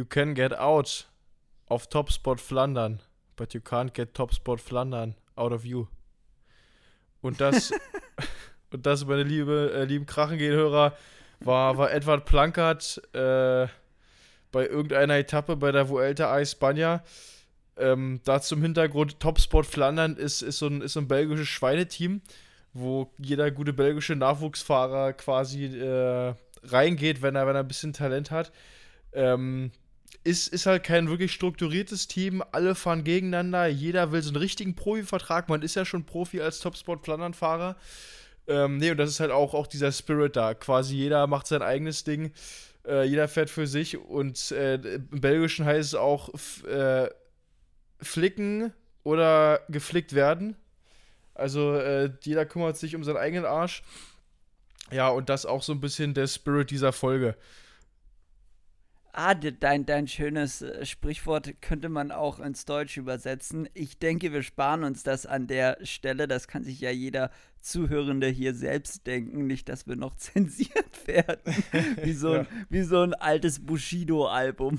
You can get out of Top Spot Flandern, but you can't get Top Spot Flandern out of you. Und das, und das, meine liebe, äh, lieben Krachengehen-Hörer, war, war Edward Plankert äh, bei irgendeiner Etappe bei der Vuelta a España. Ähm, da zum Hintergrund, Topsport Flandern ist, ist, so ein, ist so ein belgisches Schweineteam, wo jeder gute belgische Nachwuchsfahrer quasi äh, reingeht, wenn er, wenn er ein bisschen Talent hat. Ähm, ist, ist halt kein wirklich strukturiertes Team. Alle fahren gegeneinander. Jeder will so einen richtigen Profivertrag. Man ist ja schon Profi als Topsport-Flandern-Fahrer. Ähm, nee, und das ist halt auch, auch dieser Spirit da. Quasi jeder macht sein eigenes Ding. Äh, jeder fährt für sich. Und äh, im Belgischen heißt es auch äh, flicken oder geflickt werden. Also äh, jeder kümmert sich um seinen eigenen Arsch. Ja, und das auch so ein bisschen der Spirit dieser Folge. Ah, dein, dein schönes äh, Sprichwort könnte man auch ins Deutsche übersetzen. Ich denke, wir sparen uns das an der Stelle. Das kann sich ja jeder Zuhörende hier selbst denken. Nicht, dass wir noch zensiert werden. wie, so ein, ja. wie so ein altes Bushido-Album.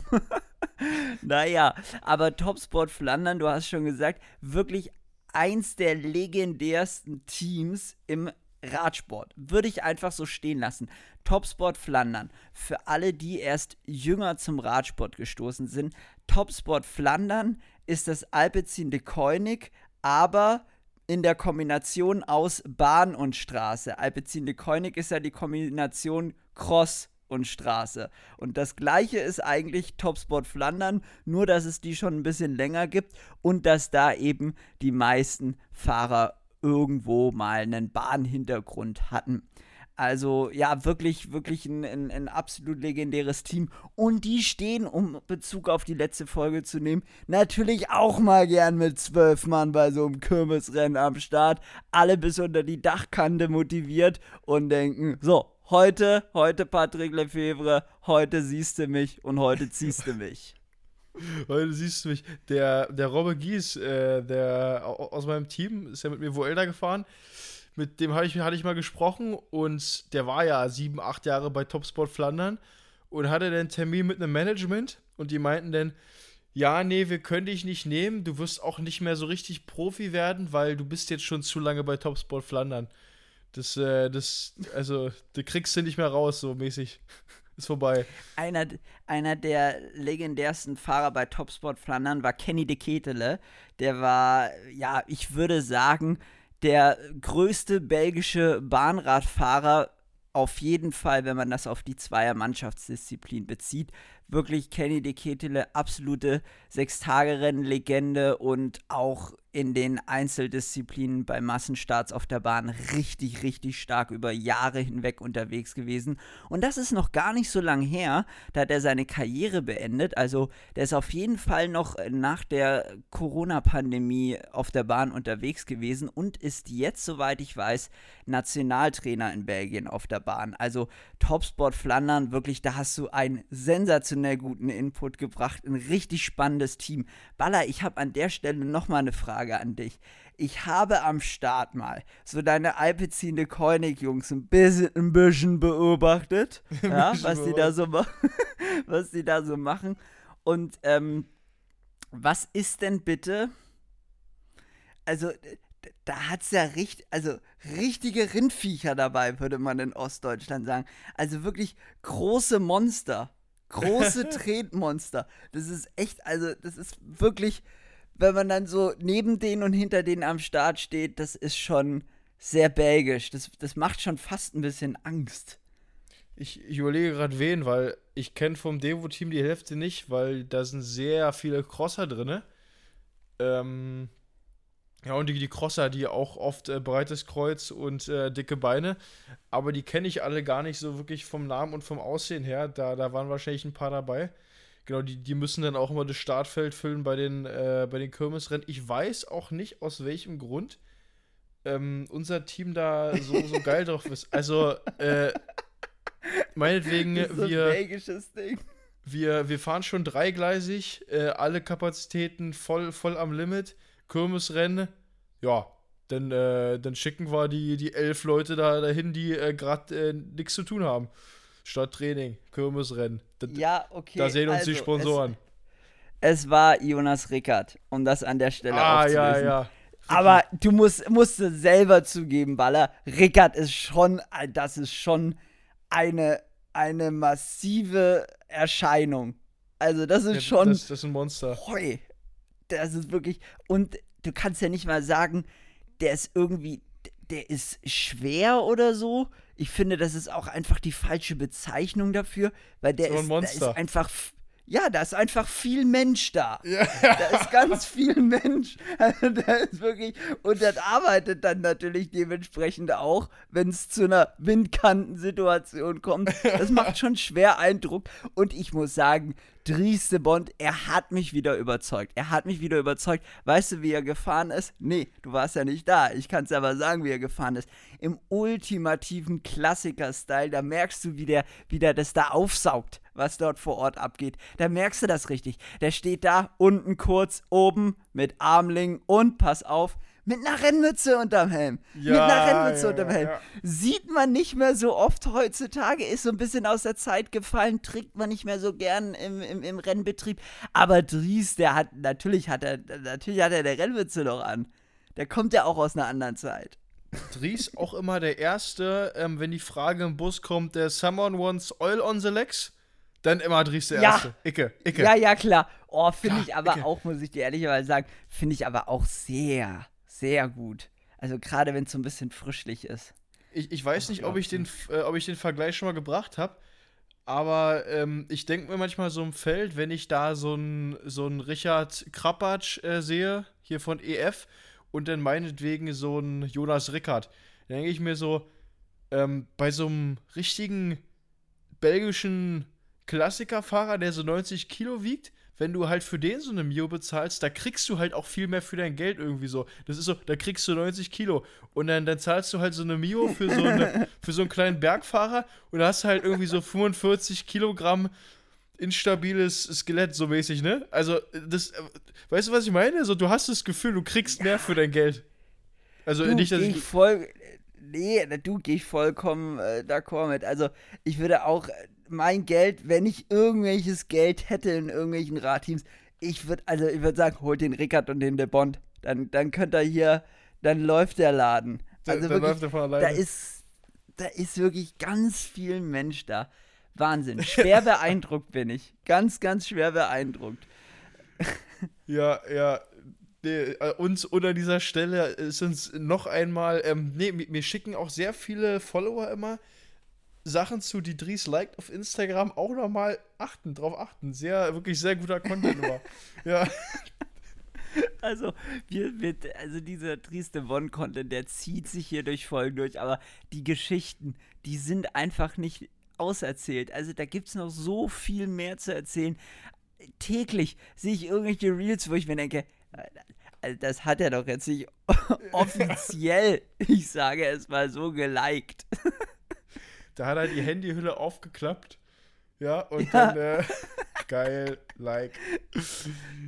naja, aber Topsport Flandern, du hast schon gesagt, wirklich eins der legendärsten Teams im Radsport. Würde ich einfach so stehen lassen. Topsport Flandern. Für alle, die erst jünger zum Radsport gestoßen sind. Topsport Flandern ist das Alpecin de Koenig, aber in der Kombination aus Bahn und Straße. Alpecin de Koenig ist ja die Kombination Cross und Straße. Und das gleiche ist eigentlich Topsport Flandern, nur dass es die schon ein bisschen länger gibt und dass da eben die meisten Fahrer irgendwo mal einen Bahnhintergrund hatten. Also ja, wirklich, wirklich ein, ein, ein, absolut legendäres Team. Und die stehen, um Bezug auf die letzte Folge zu nehmen, natürlich auch mal gern mit zwölf Mann bei so einem Kirmesrennen am Start. Alle bis unter die Dachkante motiviert und denken, so, heute, heute Patrick Lefebvre, heute siehst du mich und heute ziehst du mich. Siehst du mich. Der, der Robbe Gies, äh, der aus meinem Team, ist ja mit mir Vuelta gefahren. Mit dem hatte ich, hatte ich mal gesprochen und der war ja sieben, acht Jahre bei Topsport Flandern und hatte dann einen Termin mit einem Management und die meinten dann, ja, nee, wir können dich nicht nehmen, du wirst auch nicht mehr so richtig Profi werden, weil du bist jetzt schon zu lange bei Topsport Flandern. Das, äh, das, also, du kriegst du nicht mehr raus, so mäßig. Ist vorbei. Einer, einer der legendärsten Fahrer bei Topsport Flandern war Kenny de Ketele. Der war, ja, ich würde sagen, der größte belgische Bahnradfahrer auf jeden Fall, wenn man das auf die Zweier-Mannschaftsdisziplin bezieht. Wirklich Kenny de Ketele, absolute Sechstagerennen-Legende und auch in den Einzeldisziplinen bei Massenstarts auf der Bahn richtig, richtig stark über Jahre hinweg unterwegs gewesen. Und das ist noch gar nicht so lang her, da hat er seine Karriere beendet. Also der ist auf jeden Fall noch nach der Corona-Pandemie auf der Bahn unterwegs gewesen und ist jetzt, soweit ich weiß, Nationaltrainer in Belgien auf der Bahn. Also Topsport Flandern, wirklich, da hast du einen sensationell guten Input gebracht, ein richtig spannendes Team. Baller, ich habe an der Stelle nochmal eine Frage. Frage an dich. Ich habe am Start mal so deine alpezine Koenig-Jungs ein bisschen, ein bisschen beobachtet, ja, was die da so was die da so machen. Und ähm, was ist denn bitte? Also, da hat es ja richtig, also richtige Rindviecher dabei, würde man in Ostdeutschland sagen. Also wirklich große Monster. Große Tretmonster. Das ist echt, also das ist wirklich wenn man dann so neben denen und hinter denen am Start steht, das ist schon sehr belgisch. Das, das macht schon fast ein bisschen Angst. Ich, ich überlege gerade wen, weil ich kenne vom Devo-Team die Hälfte nicht, weil da sind sehr viele Crosser drin. Ähm, ja, und die, die Crosser, die auch oft äh, breites Kreuz und äh, dicke Beine. Aber die kenne ich alle gar nicht so wirklich vom Namen und vom Aussehen her. Da, da waren wahrscheinlich ein paar dabei. Genau, die, die müssen dann auch immer das Startfeld füllen bei den, äh, bei den Kirmesrennen. Ich weiß auch nicht, aus welchem Grund ähm, unser Team da so, so geil drauf ist. Also, äh, meinetwegen, wir, wir, wir fahren schon dreigleisig, äh, alle Kapazitäten voll, voll am Limit, Kirmesrennen, ja, dann, äh, dann schicken wir die, die elf Leute da dahin, die äh, gerade äh, nichts zu tun haben. Statt Training, Kirmesrennen. Da, Ja, okay. da sehen uns also, die Sponsoren. Es, es war Jonas Rickert, um das an der Stelle ah, ja, aufzulösen. ja. Aber du musst, musst es selber zugeben, Baller. Rickert ist schon, das ist schon eine, eine massive Erscheinung. Also, das ist Ja, schon. Das, das ist ein Monster. Hoi. Das ist wirklich. Und du kannst ja nicht mal sagen, der ist irgendwie. Der ist schwer oder so. Ich finde, das ist auch einfach die falsche Bezeichnung dafür, weil der So ein ist, Monster. ist einfach. Ja, da ist einfach viel Mensch da. Ja. Da ist ganz viel Mensch. Also da ist wirklich. Und das arbeitet dann natürlich dementsprechend auch, wenn es zu einer Windkantensituation kommt. Das macht schon schwer Eindruck. Und ich muss sagen, Drieste Bond, er hat mich wieder überzeugt. Er hat mich wieder überzeugt. Weißt du, wie er gefahren ist? Nee, du warst ja nicht da. Ich kann es aber sagen, wie er gefahren ist. Im ultimativen Klassiker-Style. Da merkst du, wie der, wie der das da aufsaugt, was dort vor Ort abgeht. Da merkst du das richtig. Der steht da unten kurz, oben mit Armling und pass auf. Mit einer Rennmütze unterm Helm. mit Ja, einer Rennmütze ja, unterm Helm. ja. Sieht man nicht mehr so oft heutzutage, ist so ein bisschen aus der Zeit gefallen, trägt man nicht mehr so gern im, im, im Rennbetrieb. Aber Dries, der hat, natürlich hat er, natürlich hat er der Rennmütze noch an. Der kommt ja auch aus einer anderen Zeit. Dries auch immer der Erste, ähm, wenn die Frage im Bus kommt, der Someone wants oil on the legs, dann immer Dries der Ja. Erste. Icke, Icke. Ja, ja, klar. Oh, finde ich aber okay. auch, muss ich dir ehrlicherweise sagen, finde ich aber auch sehr, sehr gut. Also gerade wenn es so ein bisschen frischlich ist. Ich, ich weiß nicht, ob ich, den, äh, ob ich den Vergleich schon mal gebracht habe, aber ähm, ich denke mir manchmal so im Feld, wenn ich da so einen so einen Richard Krapatsch äh, sehe, hier von EF, und dann meinetwegen so einen Jonas Rickert, dann denke ich mir so, ähm, bei so einem richtigen belgischen Klassikerfahrer, der so 90 Kilo wiegt, wenn du halt für den so eine Mio bezahlst, da kriegst du halt auch viel mehr für dein Geld irgendwie so. Das ist so, da kriegst du 90 Kilo und dann, dann zahlst du halt so eine Mio für so, eine, für so einen kleinen Bergfahrer und da hast du halt irgendwie so 45 Kilogramm instabiles Skelett, so mäßig, ne? Also, das, weißt du, was ich meine? So, du hast das Gefühl, du kriegst mehr für dein Geld. Also, Du, nicht, dass ich. ich voll. Nee, du ich vollkommen äh, d'accord mit. Also, ich würde auch mein Geld, wenn ich irgendwelches Geld hätte in irgendwelchen Radteams, ich würde, also ich würde sagen, holt den Rickard und den De Bond. Dann, dann könnt ihr hier, dann läuft der Laden. Da- Also da wirklich, da ist, da ist wirklich ganz viel Mensch da. Wahnsinn. Schwer beeindruckt bin ich. Ganz, ganz schwer beeindruckt. Ja, ja. Nee, äh, uns unter dieser Stelle ist uns noch einmal, ähm, nee, mir schicken auch sehr viele Follower immer Sachen zu, die Dries liked auf Instagram, auch nochmal achten, drauf achten. Sehr, wirklich sehr guter Content immer. Ja, Also, wir, wir, also dieser Trieste One-Content, der zieht sich hier durch Folgen durch, aber die Geschichten, die sind einfach nicht auserzählt. Also da gibt es noch so viel mehr zu erzählen. Täglich sehe ich irgendwelche Reels, wo ich mir denke, also das hat er doch jetzt nicht offiziell, ich sage es mal so, geliked. da hat er die Handyhülle aufgeklappt. Ja, und Ja. dann, äh, geil, like.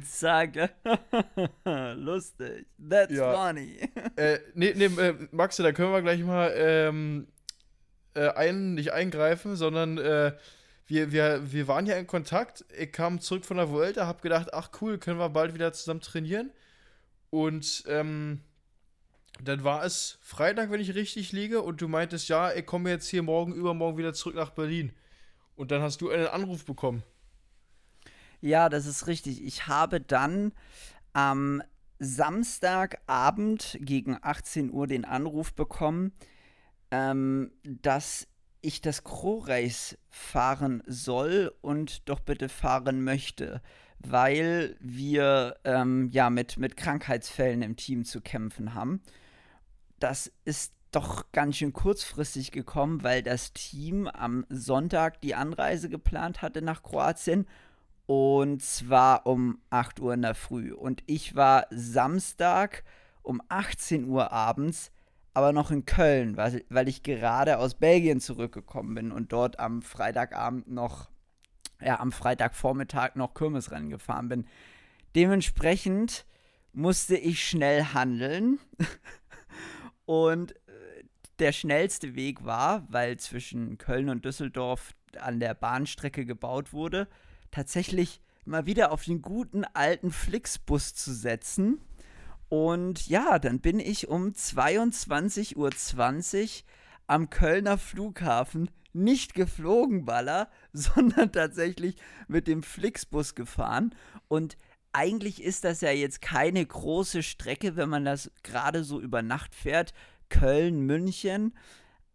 Zack. Lustig. That's Ja. funny. Äh, nee, nee, äh, Maxe, da können wir gleich mal ähm, äh, ein, nicht eingreifen, sondern äh, wir, wir, wir waren ja in Kontakt. Ich kam zurück von der Vuelta, hab gedacht, ach cool, können wir bald wieder zusammen trainieren. Und ähm, dann war es Freitag, wenn ich richtig liege, und du meintest, ja, ich komme jetzt hier morgen, übermorgen wieder zurück nach Berlin. Und dann hast du einen Anruf bekommen. Ja, das ist richtig. Ich habe dann am Samstagabend gegen 18 Uhr den Anruf bekommen, ähm, dass ich das Crow-Race fahren soll und doch bitte fahren möchte, weil wir ähm, ja mit, mit Krankheitsfällen im Team zu kämpfen haben. Das ist doch ganz schön kurzfristig gekommen, weil das Team am Sonntag die Anreise geplant hatte nach Kroatien und zwar um 8 Uhr in der Früh. Und ich war Samstag um 18 Uhr abends, aber noch in Köln, weil, ich gerade aus Belgien zurückgekommen bin und dort am Freitagabend noch, ja, am Freitagvormittag noch Kirmesrennen gefahren bin. Dementsprechend musste ich schnell handeln. und äh, der schnellste Weg war, weil zwischen Köln und Düsseldorf an der Bahnstrecke gebaut wurde, tatsächlich mal wieder auf den guten alten Flixbus zu setzen. Und ja, dann bin ich um 22.20 Uhr am Kölner Flughafen nicht geflogen, Baller, sondern tatsächlich mit dem Flixbus gefahren. Und eigentlich ist das ja jetzt keine große Strecke, wenn man das gerade so über Nacht fährt. Köln, München.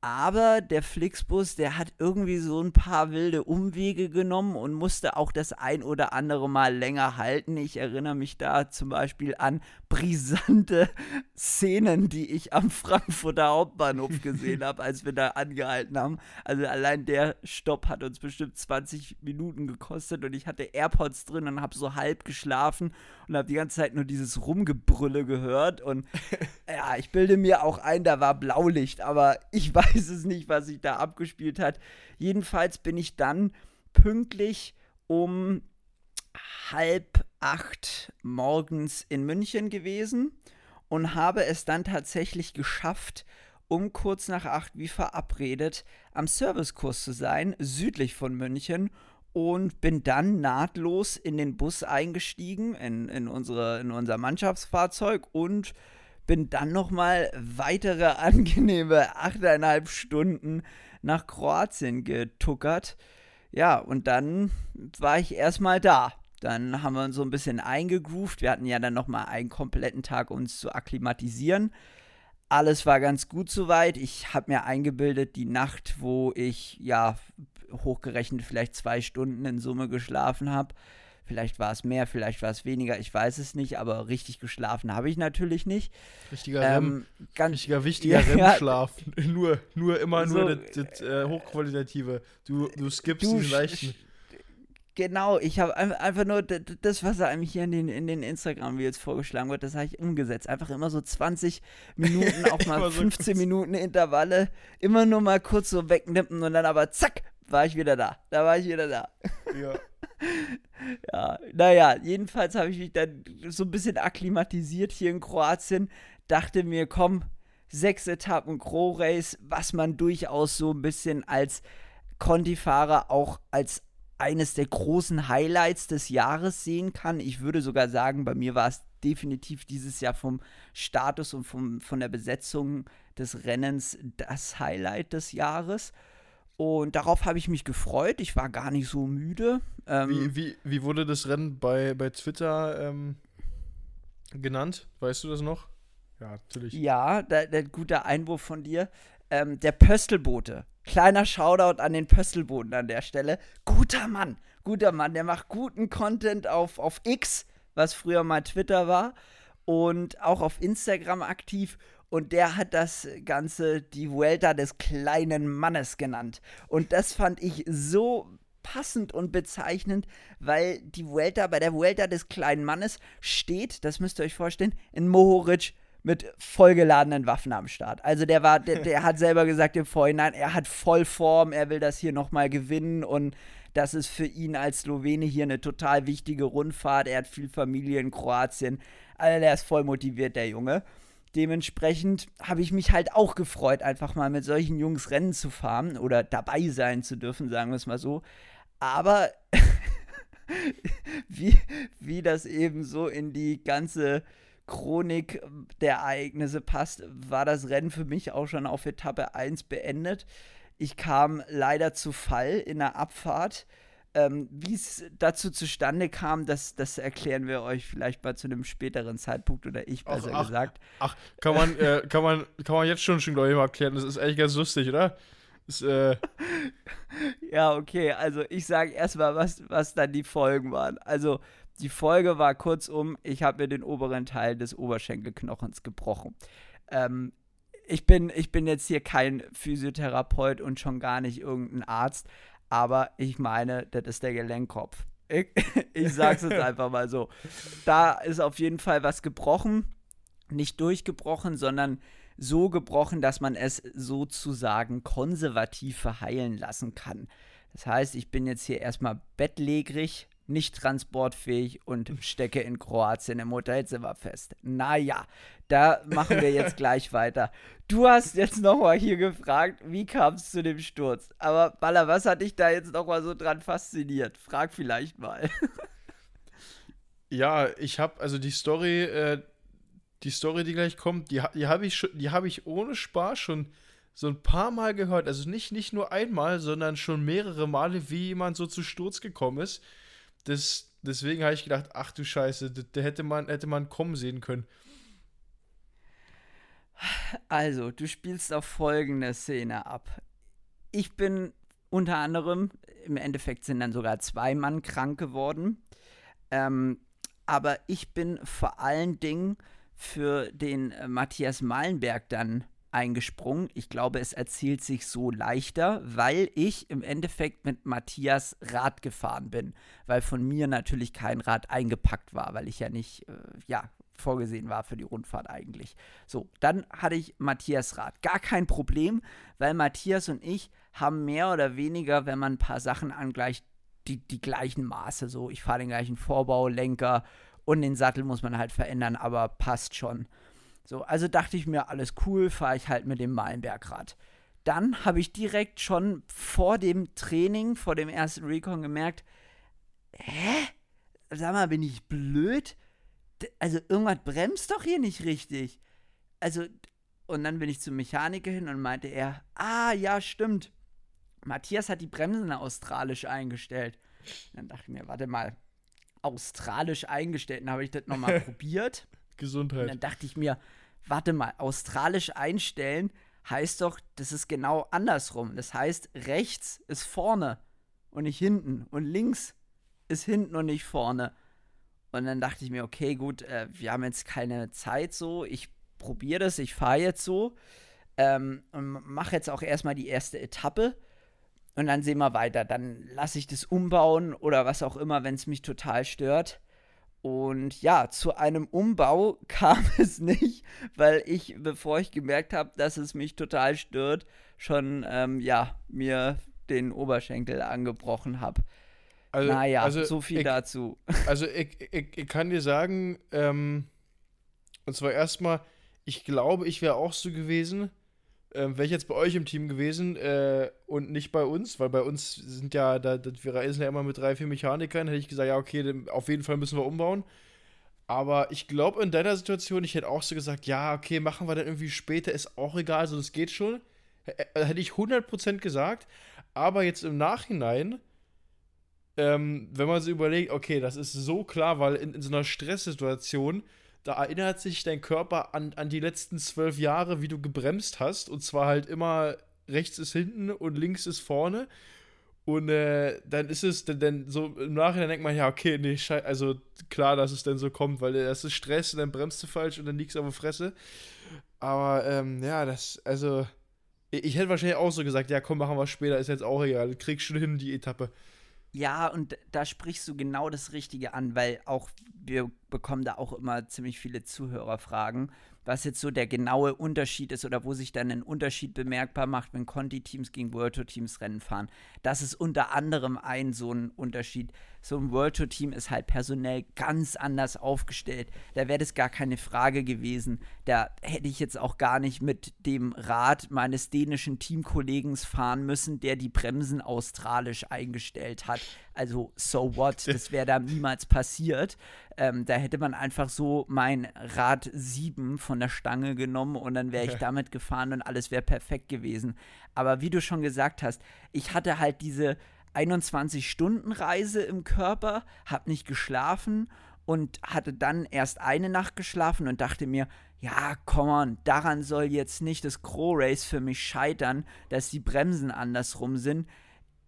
Aber der Flixbus, der hat irgendwie so ein paar wilde Umwege genommen und musste auch das ein oder andere Mal länger halten. Ich erinnere mich da zum Beispiel an brisante Szenen, die ich am Frankfurter Hauptbahnhof gesehen habe, als wir da angehalten haben. Also allein der Stopp hat uns bestimmt 20 Minuten gekostet und ich hatte AirPods drin und habe so halb geschlafen und habe die ganze Zeit nur dieses Rumgebrülle gehört. Und ja, ich bilde mir auch ein, da war Blaulicht, aber ich weiß weiß es nicht, was sich da abgespielt hat. Jedenfalls bin ich dann pünktlich um halb acht morgens in München gewesen und habe es dann tatsächlich geschafft, um kurz nach acht wie verabredet am Servicekurs zu sein, südlich von München und bin dann nahtlos in den Bus eingestiegen, in, in, unsere, in unser Mannschaftsfahrzeug und bin dann nochmal weitere angenehme achteinhalb Stunden nach Kroatien getuckert. Ja, und dann war ich erstmal da. Dann haben wir uns so ein bisschen eingegroovt. Wir hatten ja dann nochmal einen kompletten Tag, uns zu akklimatisieren. Alles war ganz gut soweit. Ich habe mir eingebildet, die Nacht, wo ich ja hochgerechnet vielleicht zwei Stunden in Summe geschlafen habe, Vielleicht war es mehr, vielleicht war es weniger, ich weiß es nicht, aber richtig geschlafen habe ich natürlich nicht. Richtiger, ähm, Rem, ganz, richtiger wichtiger ja, REM-Schlaf. nur, nur immer so, nur das, das äh, Hochqualitative. Du, du skippst du diesen leichten. Genau, ich habe einfach nur das, was einem hier in den, in den Instagram-Videos vorgeschlagen wird, das habe ich umgesetzt. Einfach immer so 20 Minuten, auch mal 15 so Minuten Intervalle, immer nur mal kurz so wegnippen und dann aber zack, war ich wieder da. Da war ich wieder da. Ja. ja, naja, jedenfalls habe ich mich dann so ein bisschen akklimatisiert hier in Kroatien. Dachte mir, komm, sechs Etappen Gro Race, was man durchaus so ein bisschen als Conti-Fahrer auch als eines der großen Highlights des Jahres sehen kann. Ich würde sogar sagen, bei mir war es definitiv dieses Jahr vom Status und vom, von der Besetzung des Rennens das Highlight des Jahres. Und darauf habe ich mich gefreut. Ich war gar nicht so müde. Ähm, wie, wie, wie wurde das Rennen bei, bei Twitter ähm, genannt? Weißt du das noch? Ja, natürlich. Ja, der, der guter Einwurf von dir. Ähm, der Pöstelbote. Kleiner Shoutout an den Pöstelboten an der Stelle. Guter Mann, guter Mann. Der macht guten Content auf, auf X, was früher mal Twitter war. Und auch auf Instagram aktiv und der hat das Ganze die Vuelta des kleinen Mannes genannt. Und das fand ich so passend und bezeichnend, weil die Vuelta, bei der Vuelta des kleinen Mannes steht, das müsst ihr euch vorstellen, in Mohoric mit vollgeladenen Waffen am Start. Also der war, der, der hat selber gesagt im Vorhinein, er hat voll Form, er will das hier nochmal gewinnen und das ist für ihn als Slowene hier eine total wichtige Rundfahrt. Er hat viel Familie in Kroatien. Also der ist voll motiviert, der Junge dementsprechend habe ich mich halt auch gefreut, einfach mal mit solchen Jungs Rennen zu fahren oder dabei sein zu dürfen, sagen wir es mal so. Aber wie, wie das eben so in die ganze Chronik der Ereignisse passt, war das Rennen für mich auch schon auf Etappe 1 beendet. Ich kam leider zu Fall in der Abfahrt ähm, Wie es dazu zustande kam, das, das erklären wir euch vielleicht mal zu einem späteren Zeitpunkt oder ich besser ach, gesagt. Ach, kann man, äh, kann man, kann man jetzt schon schon, glaube ich, mal erklären. Das ist eigentlich ganz lustig, oder? Das, äh ja, okay. Also ich sage erstmal, was, was dann die Folgen waren. Also die Folge war kurzum, ich habe mir den oberen Teil des Oberschenkelknochens gebrochen. Ähm, ich bin, ich bin jetzt hier kein Physiotherapeut und schon gar nicht irgendein Arzt, aber ich meine, das ist der Gelenkkopf. Ich, ich sag's jetzt einfach mal so. Da ist auf jeden Fall was gebrochen. Nicht durchgebrochen, sondern so gebrochen, dass man es sozusagen konservativ verheilen lassen kann. Das heißt, ich bin jetzt hier erstmal bettlägerig, nicht transportfähig und stecke in Kroatien im Hotelzimmer fest. Naja, da machen wir jetzt gleich weiter. Du hast jetzt nochmal hier gefragt, wie kam es zu dem Sturz? Aber Baller, was hat dich da jetzt nochmal so dran fasziniert? Frag vielleicht mal. ja, ich habe also die Story, äh, die Story, die gleich kommt, die, die habe ich, hab ich ohne Spaß schon so ein paar Mal gehört. Also nicht, nicht nur einmal, sondern schon mehrere Male, wie jemand so zu Sturz gekommen ist. Das, deswegen habe ich gedacht, ach du Scheiße, da hätte man, hätte man kommen sehen können. Also, du spielst auf folgende Szene ab. Ich bin unter anderem, im Endeffekt sind dann sogar zwei Mann krank geworden. Ähm, aber ich bin vor allen Dingen für den äh, Matthias Malenberg dann eingesprungen. Ich glaube, es erzielt sich so leichter, weil ich im Endeffekt mit Matthias Rad gefahren bin, weil von mir natürlich kein Rad eingepackt war, weil ich ja nicht, äh, ja, vorgesehen war für die Rundfahrt eigentlich. So, dann hatte ich Matthias Rad. Gar kein Problem, weil Matthias und ich haben mehr oder weniger, wenn man ein paar Sachen angleicht, die, die gleichen Maße. So, ich fahre den gleichen Vorbau, Lenker und den Sattel muss man halt verändern, aber passt schon. So, also dachte ich mir, alles cool, fahre ich halt mit dem Malenbergrad. Dann habe ich direkt schon vor dem Training, vor dem ersten Recon gemerkt, hä? Sag mal, bin ich blöd? Also irgendwas bremst doch hier nicht richtig. Also, und dann bin ich zum Mechaniker hin und meinte er, ah, ja, stimmt. Matthias hat die Bremsen australisch eingestellt. Dann dachte ich mir, warte mal, australisch eingestellt. Dann habe ich das nochmal probiert. Gesundheit. Und dann dachte ich mir, warte mal, australisch einstellen heißt doch, das ist genau andersrum. Das heißt, rechts ist vorne und nicht hinten und links ist hinten und nicht vorne. Und dann dachte ich mir, okay, gut, äh, wir haben jetzt keine Zeit so, ich probiere das, ich fahre jetzt so ähm, und mache jetzt auch erstmal die erste Etappe und dann sehen wir weiter. Dann lasse ich das umbauen oder was auch immer, wenn es mich total stört. Und ja, zu einem Umbau kam es nicht, weil ich, bevor ich gemerkt habe, dass es mich total stört, schon ähm, ja, mir den Oberschenkel angebrochen habe. Also, naja, also so viel ich, dazu. Also ich, ich, ich, kann dir sagen, ähm, und zwar erstmal, ich glaube, ich wäre auch so gewesen, ähm, wäre ich jetzt bei euch im Team gewesen äh, und nicht bei uns, weil bei uns sind ja, da, wir reisen ja immer mit drei, vier Mechanikern, hätte ich gesagt, ja, okay, auf jeden Fall müssen wir umbauen. Aber ich glaube, in deiner Situation, ich hätte auch so gesagt, ja, okay, machen wir dann irgendwie später, ist auch egal, also das geht schon. H hätte ich 100% gesagt. Aber jetzt im Nachhinein, ähm, wenn man sich überlegt, okay, das ist so klar, weil in, in so einer Stresssituation, da erinnert sich dein Körper an, an die letzten zwölf Jahre, wie du gebremst hast. Und zwar halt immer rechts ist hinten und links ist vorne. Und äh, dann ist es, dann, dann so im Nachhinein denkt man, ja, okay, nee, also klar, dass es dann so kommt, weil das ist Stress und dann bremst du falsch und dann liegst du auf der Fresse. Aber ähm, ja, das, also, ich, ich hätte wahrscheinlich auch so gesagt, ja, komm, machen wir später, ist jetzt auch egal, kriegst schon hin die Etappe. Ja, und da sprichst du genau das Richtige an, weil auch wir bekommen da auch immer ziemlich viele Zuhörerfragen was jetzt so der genaue Unterschied ist oder wo sich dann ein Unterschied bemerkbar macht, wenn Conti-Teams gegen World Tour Teams Rennen fahren. Das ist unter anderem ein so ein Unterschied. So ein World Tour Team ist halt personell ganz anders aufgestellt. Da wäre das gar keine Frage gewesen. Da hätte ich jetzt auch gar nicht mit dem Rad meines dänischen Teamkollegen fahren müssen, der die Bremsen australisch eingestellt hat. Also, so what? Das wäre da niemals passiert. Ähm, da hätte man einfach so mein Rad 7 von der Stange genommen und dann wäre ich ja. damit gefahren und alles wäre perfekt gewesen. Aber wie du schon gesagt hast, ich hatte halt diese 21-Stunden-Reise im Körper, habe nicht geschlafen und hatte dann erst eine Nacht geschlafen und dachte mir, ja, komm on, daran soll jetzt nicht das Crow Race für mich scheitern, dass die Bremsen andersrum sind.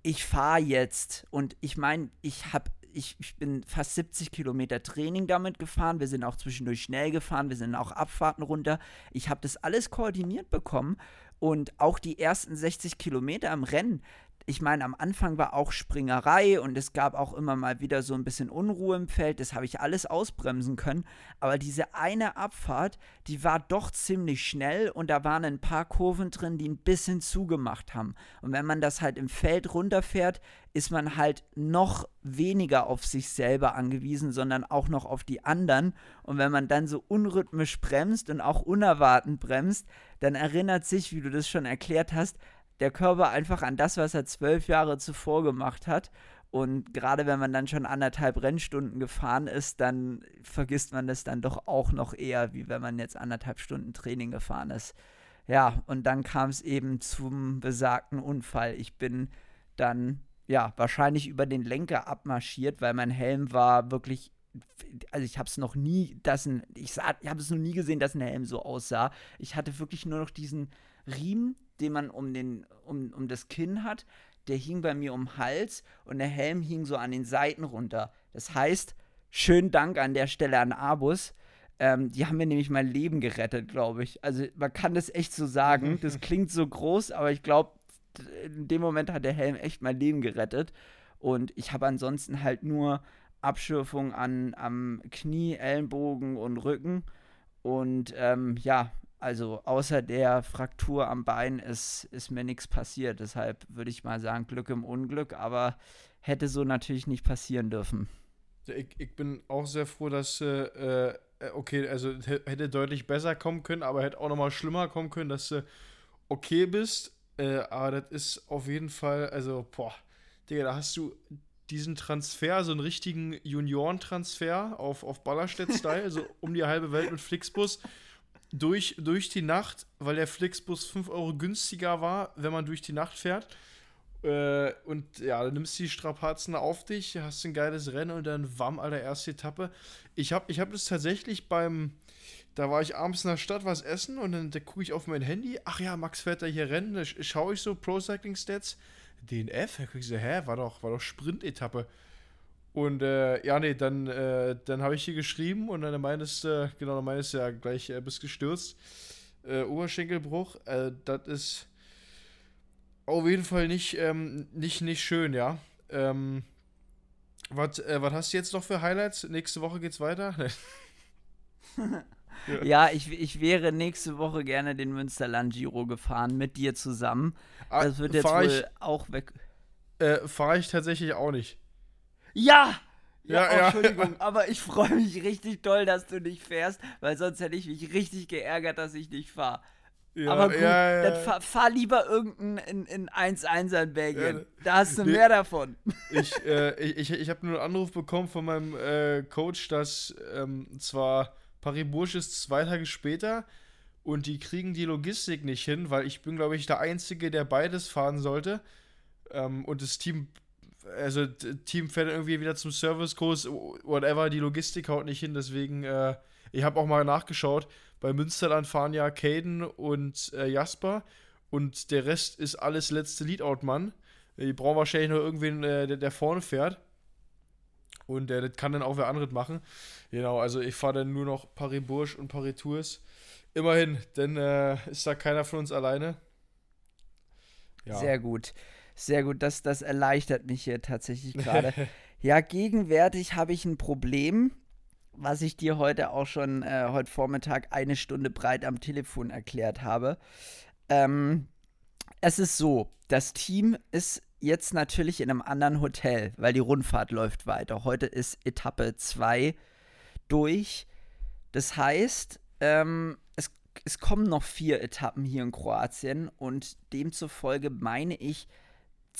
Ich fahre jetzt und ich meine, ich habe ich, ich bin fast 70 Kilometer Training damit gefahren. Wir sind auch zwischendurch schnell gefahren. Wir sind auch Abfahrten runter. Ich habe das alles koordiniert bekommen. Und auch die ersten 60 Kilometer im Rennen, ich meine, am Anfang war auch Springerei und es gab auch immer mal wieder so ein bisschen Unruhe im Feld. Das habe ich alles ausbremsen können. Aber diese eine Abfahrt, die war doch ziemlich schnell und da waren ein paar Kurven drin, die ein bisschen zugemacht haben. Und wenn man das halt im Feld runterfährt, ist man halt noch weniger auf sich selber angewiesen, sondern auch noch auf die anderen. Und wenn man dann so unrhythmisch bremst und auch unerwartend bremst, dann erinnert sich, wie du das schon erklärt hast, der Körper einfach an das, was er zwölf Jahre zuvor gemacht hat. Und gerade wenn man dann schon anderthalb Rennstunden gefahren ist, dann vergisst man das dann doch auch noch eher, wie wenn man jetzt anderthalb Stunden Training gefahren ist. Ja, und dann kam es eben zum besagten Unfall. Ich bin dann, ja, wahrscheinlich über den Lenker abmarschiert, weil mein Helm war wirklich also ich habe es noch nie, dass ein, ich, ich habe es noch nie gesehen, dass ein Helm so aussah. Ich hatte wirklich nur noch diesen Riemen, den man um, den, um, um das Kinn hat, der hing bei mir um den Hals und der Helm hing so an den Seiten runter. Das heißt, schönen Dank an der Stelle an Abus. Ähm, die haben mir nämlich mein Leben gerettet, glaube ich. Also man kann das echt so sagen. Das klingt so groß, aber ich glaube, in dem Moment hat der Helm echt mein Leben gerettet. Und ich habe ansonsten halt nur Abschürfung an, am Knie, Ellenbogen und Rücken. Und ähm, ja, also außer der Fraktur am Bein ist, ist mir nichts passiert. Deshalb würde ich mal sagen, Glück im Unglück, aber hätte so natürlich nicht passieren dürfen. Ich, ich bin auch sehr froh, dass, äh, äh okay, also hätte deutlich besser kommen können, aber hätte auch nochmal schlimmer kommen können, dass du okay bist. Äh, aber das ist auf jeden Fall, also, boah, Digga, da hast du diesen Transfer, so einen richtigen Juniorentransfer auf, auf Ballerstedt-Style, so um die halbe Welt mit Flixbus durch, durch die Nacht, weil der Flixbus 5 Euro günstiger war, wenn man durch die Nacht fährt. Äh, und ja, dann nimmst du die Strapazen auf dich, hast ein geiles Rennen und dann wamm, Alter, erste Etappe. Ich habe ich hab das tatsächlich beim, da war ich abends in der Stadt was essen und dann da gucke ich auf mein Handy. Ach ja, Max fährt da hier Rennen. Da schaue ich so Pro Cycling Stats. DNF. Da gucke ich so, hä, war doch, war doch Sprint-Etappe. Und äh, ja, nee, dann, äh, dann habe ich hier geschrieben und dann meintest du, äh, genau, dann meintest du ja gleich, äh, bist gestürzt. Äh, Oberschenkelbruch, äh, das ist auf jeden Fall nicht, ähm, nicht, nicht schön, ja. Ähm, was hast du jetzt noch für Highlights? Nächste Woche geht's weiter? ja, ja ich, ich wäre nächste Woche gerne den Münsterland Giro gefahren mit dir zusammen. Ah, das wird jetzt wohl ich, auch weg. Fahre ich tatsächlich auch nicht. Ja! Ja, ja, oh, Entschuldigung, ja. aber ich freue mich richtig doll, dass du nicht fährst, weil sonst hätte ich mich richtig geärgert, dass ich nicht fahre. Ja, aber gut, ja, dann fahr, fahr, lieber irgendein in, 1-1 in Belgien. da hast du nee, mehr davon. Ich, äh, ich, ich habe nur einen Anruf bekommen von meinem äh, Coach, dass ähm, zwar Paris-Bourges ist zwei Tage später und die kriegen die Logistik nicht hin, weil ich bin, glaube ich, der Einzige, der beides fahren sollte. Ähm, und das Team also Team fährt irgendwie wieder zum Servicekurs, whatever, die Logistik haut nicht hin, deswegen, äh, ich habe auch mal nachgeschaut, bei Münsterland fahren ja Caden und äh, Jasper und der Rest ist alles letzte Leadout-Mann. Die brauchen wahrscheinlich nur irgendwen, äh, der, der, vorne fährt. Und äh, das kann dann auch wer anderes machen. Genau, also ich fahre dann nur noch Paris-Bourges und Paris-Tours. Immerhin, denn äh, ist da keiner von uns alleine. Ja. Sehr gut. Sehr gut, das, das erleichtert mich hier tatsächlich gerade. ja, gegenwärtig habe ich ein Problem, was ich dir heute auch schon äh, heute Vormittag eine Stunde breit am Telefon erklärt habe. Ähm, es ist so, das Team ist jetzt natürlich in einem anderen Hotel, weil die Rundfahrt läuft weiter. Heute ist Etappe 2 durch. Das heißt, ähm, es, es kommen noch vier Etappen hier in Kroatien und demzufolge meine ich,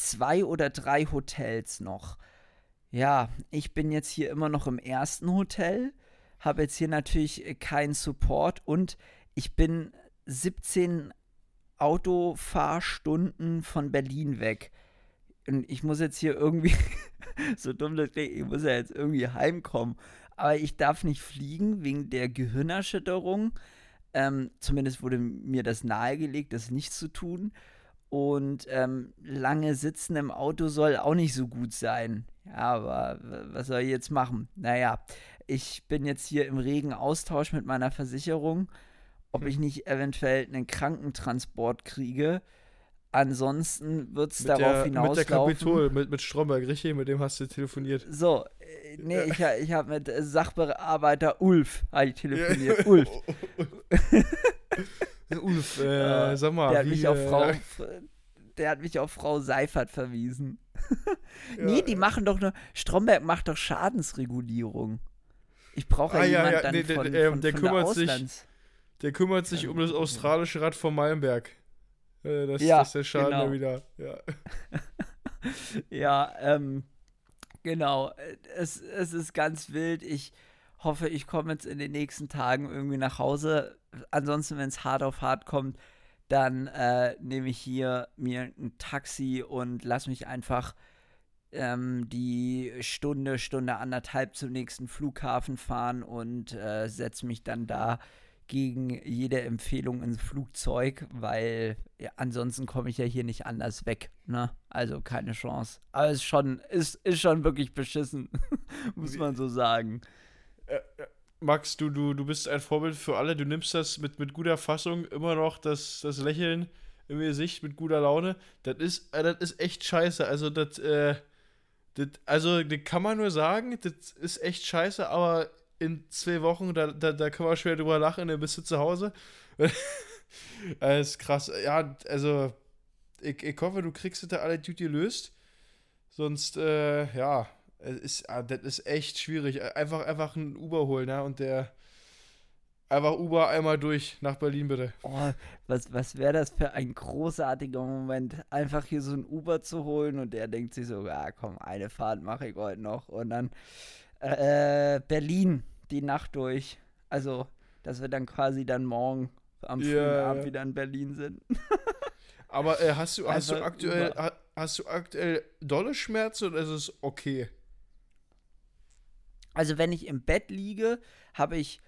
zwei oder drei Hotels noch. Ja, ich bin jetzt hier immer noch im ersten Hotel, habe jetzt hier natürlich keinen Support und ich bin 17 Autofahrstunden von Berlin weg. Und ich muss jetzt hier irgendwie, so dumm das klingt, ich muss ja jetzt irgendwie heimkommen. Aber ich darf nicht fliegen wegen der Gehirnerschütterung. Ähm, zumindest wurde mir das nahegelegt, das nicht zu tun. Und ähm, lange sitzen im Auto soll auch nicht so gut sein. Ja, aber was soll ich jetzt machen? Naja, ich bin jetzt hier im regen Austausch mit meiner Versicherung, ob ich hm. nicht eventuell einen Krankentransport kriege. Ansonsten wird es darauf der, hinauslaufen. mit der Kapitol, mit, mit Stromberg, richtig? Mit dem hast du telefoniert. So, äh, nee, ich, ich habe mit äh, Sachbearbeiter Ulf hab ich telefoniert. Ulf. Ulf, äh, Ja, sag mal, Der hat wie, mich auf äh, Frau, der hat mich auf Frau Seifert verwiesen. ja, nee, die machen doch nur, Stromberg macht doch Schadensregulierung. Ich brauche ja Ah, ja, jemanden ja, dann nee, der- von, der- von, der von kümmert der sich-. Der kümmert sich um das australische Rad von Malmberg. Äh, das, Ja, das ist der Schaden genau. wieder. Ja. Ja, ähm, genau. Es, es ist ganz wild. Ich hoffe, ich komme jetzt in den nächsten Tagen irgendwie nach Hause. Ansonsten, wenn es hart auf hart kommt, dann äh, nehme ich hier mir ein Taxi und lass mich einfach ähm, die Stunde, Stunde anderthalb zum nächsten Flughafen fahren und äh, setze mich dann da gegen jede Empfehlung ins Flugzeug, weil ja, ansonsten komme ich ja hier nicht anders weg. Ne? Also keine Chance. Aber es ist schon, ist, ist schon wirklich beschissen, muss man so sagen. Max, du, du, du bist ein Vorbild für alle. Du nimmst das mit, mit guter Fassung immer noch, das, das Lächeln im Gesicht mit guter Laune. Das ist, äh, das ist echt scheiße. Also, das, äh, das, also, das kann man nur sagen, das ist echt scheiße, aber in zwei Wochen, da, da, da kann man schwer drüber lachen, dann bist du zu Hause. das ist krass. Ja, also, ich, ich hoffe, du kriegst es da alle Duty löst. Sonst, äh, ja, ist, ah, das ist echt schwierig. Einfach, einfach einen Uber holen, ja, und der einfach Uber einmal durch nach Berlin, bitte. Oh, was, was wäre das für ein großartiger Moment, einfach hier so ein Uber zu holen und der denkt sich so, ja komm, eine Fahrt mache ich heute noch und dann äh, Berlin die Nacht durch. Also, dass wir dann quasi dann morgen am frühen Ja, Abend wieder in Berlin sind. Aber äh, hast du, hast du Einfach aktuell, Uber. ha, hast du aktuell dolle Schmerzen oder ist es okay? Also, wenn ich im Bett liege, habe ich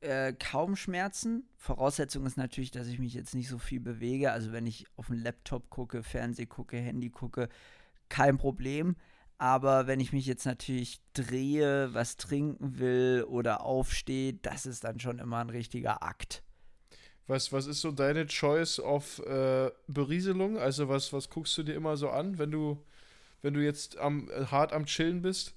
äh, kaum Schmerzen. Voraussetzung ist natürlich, dass ich mich jetzt nicht so viel bewege. Also, wenn ich auf den Laptop gucke, Fernseh gucke, Handy gucke, kein Problem. Aber wenn ich mich jetzt natürlich drehe, was trinken will oder aufstehe, das ist dann schon immer ein richtiger Akt. Was, was ist so deine Choice auf äh, Berieselung? Also was, was guckst du dir immer so an, wenn du, wenn du jetzt am, äh, hart am Chillen bist?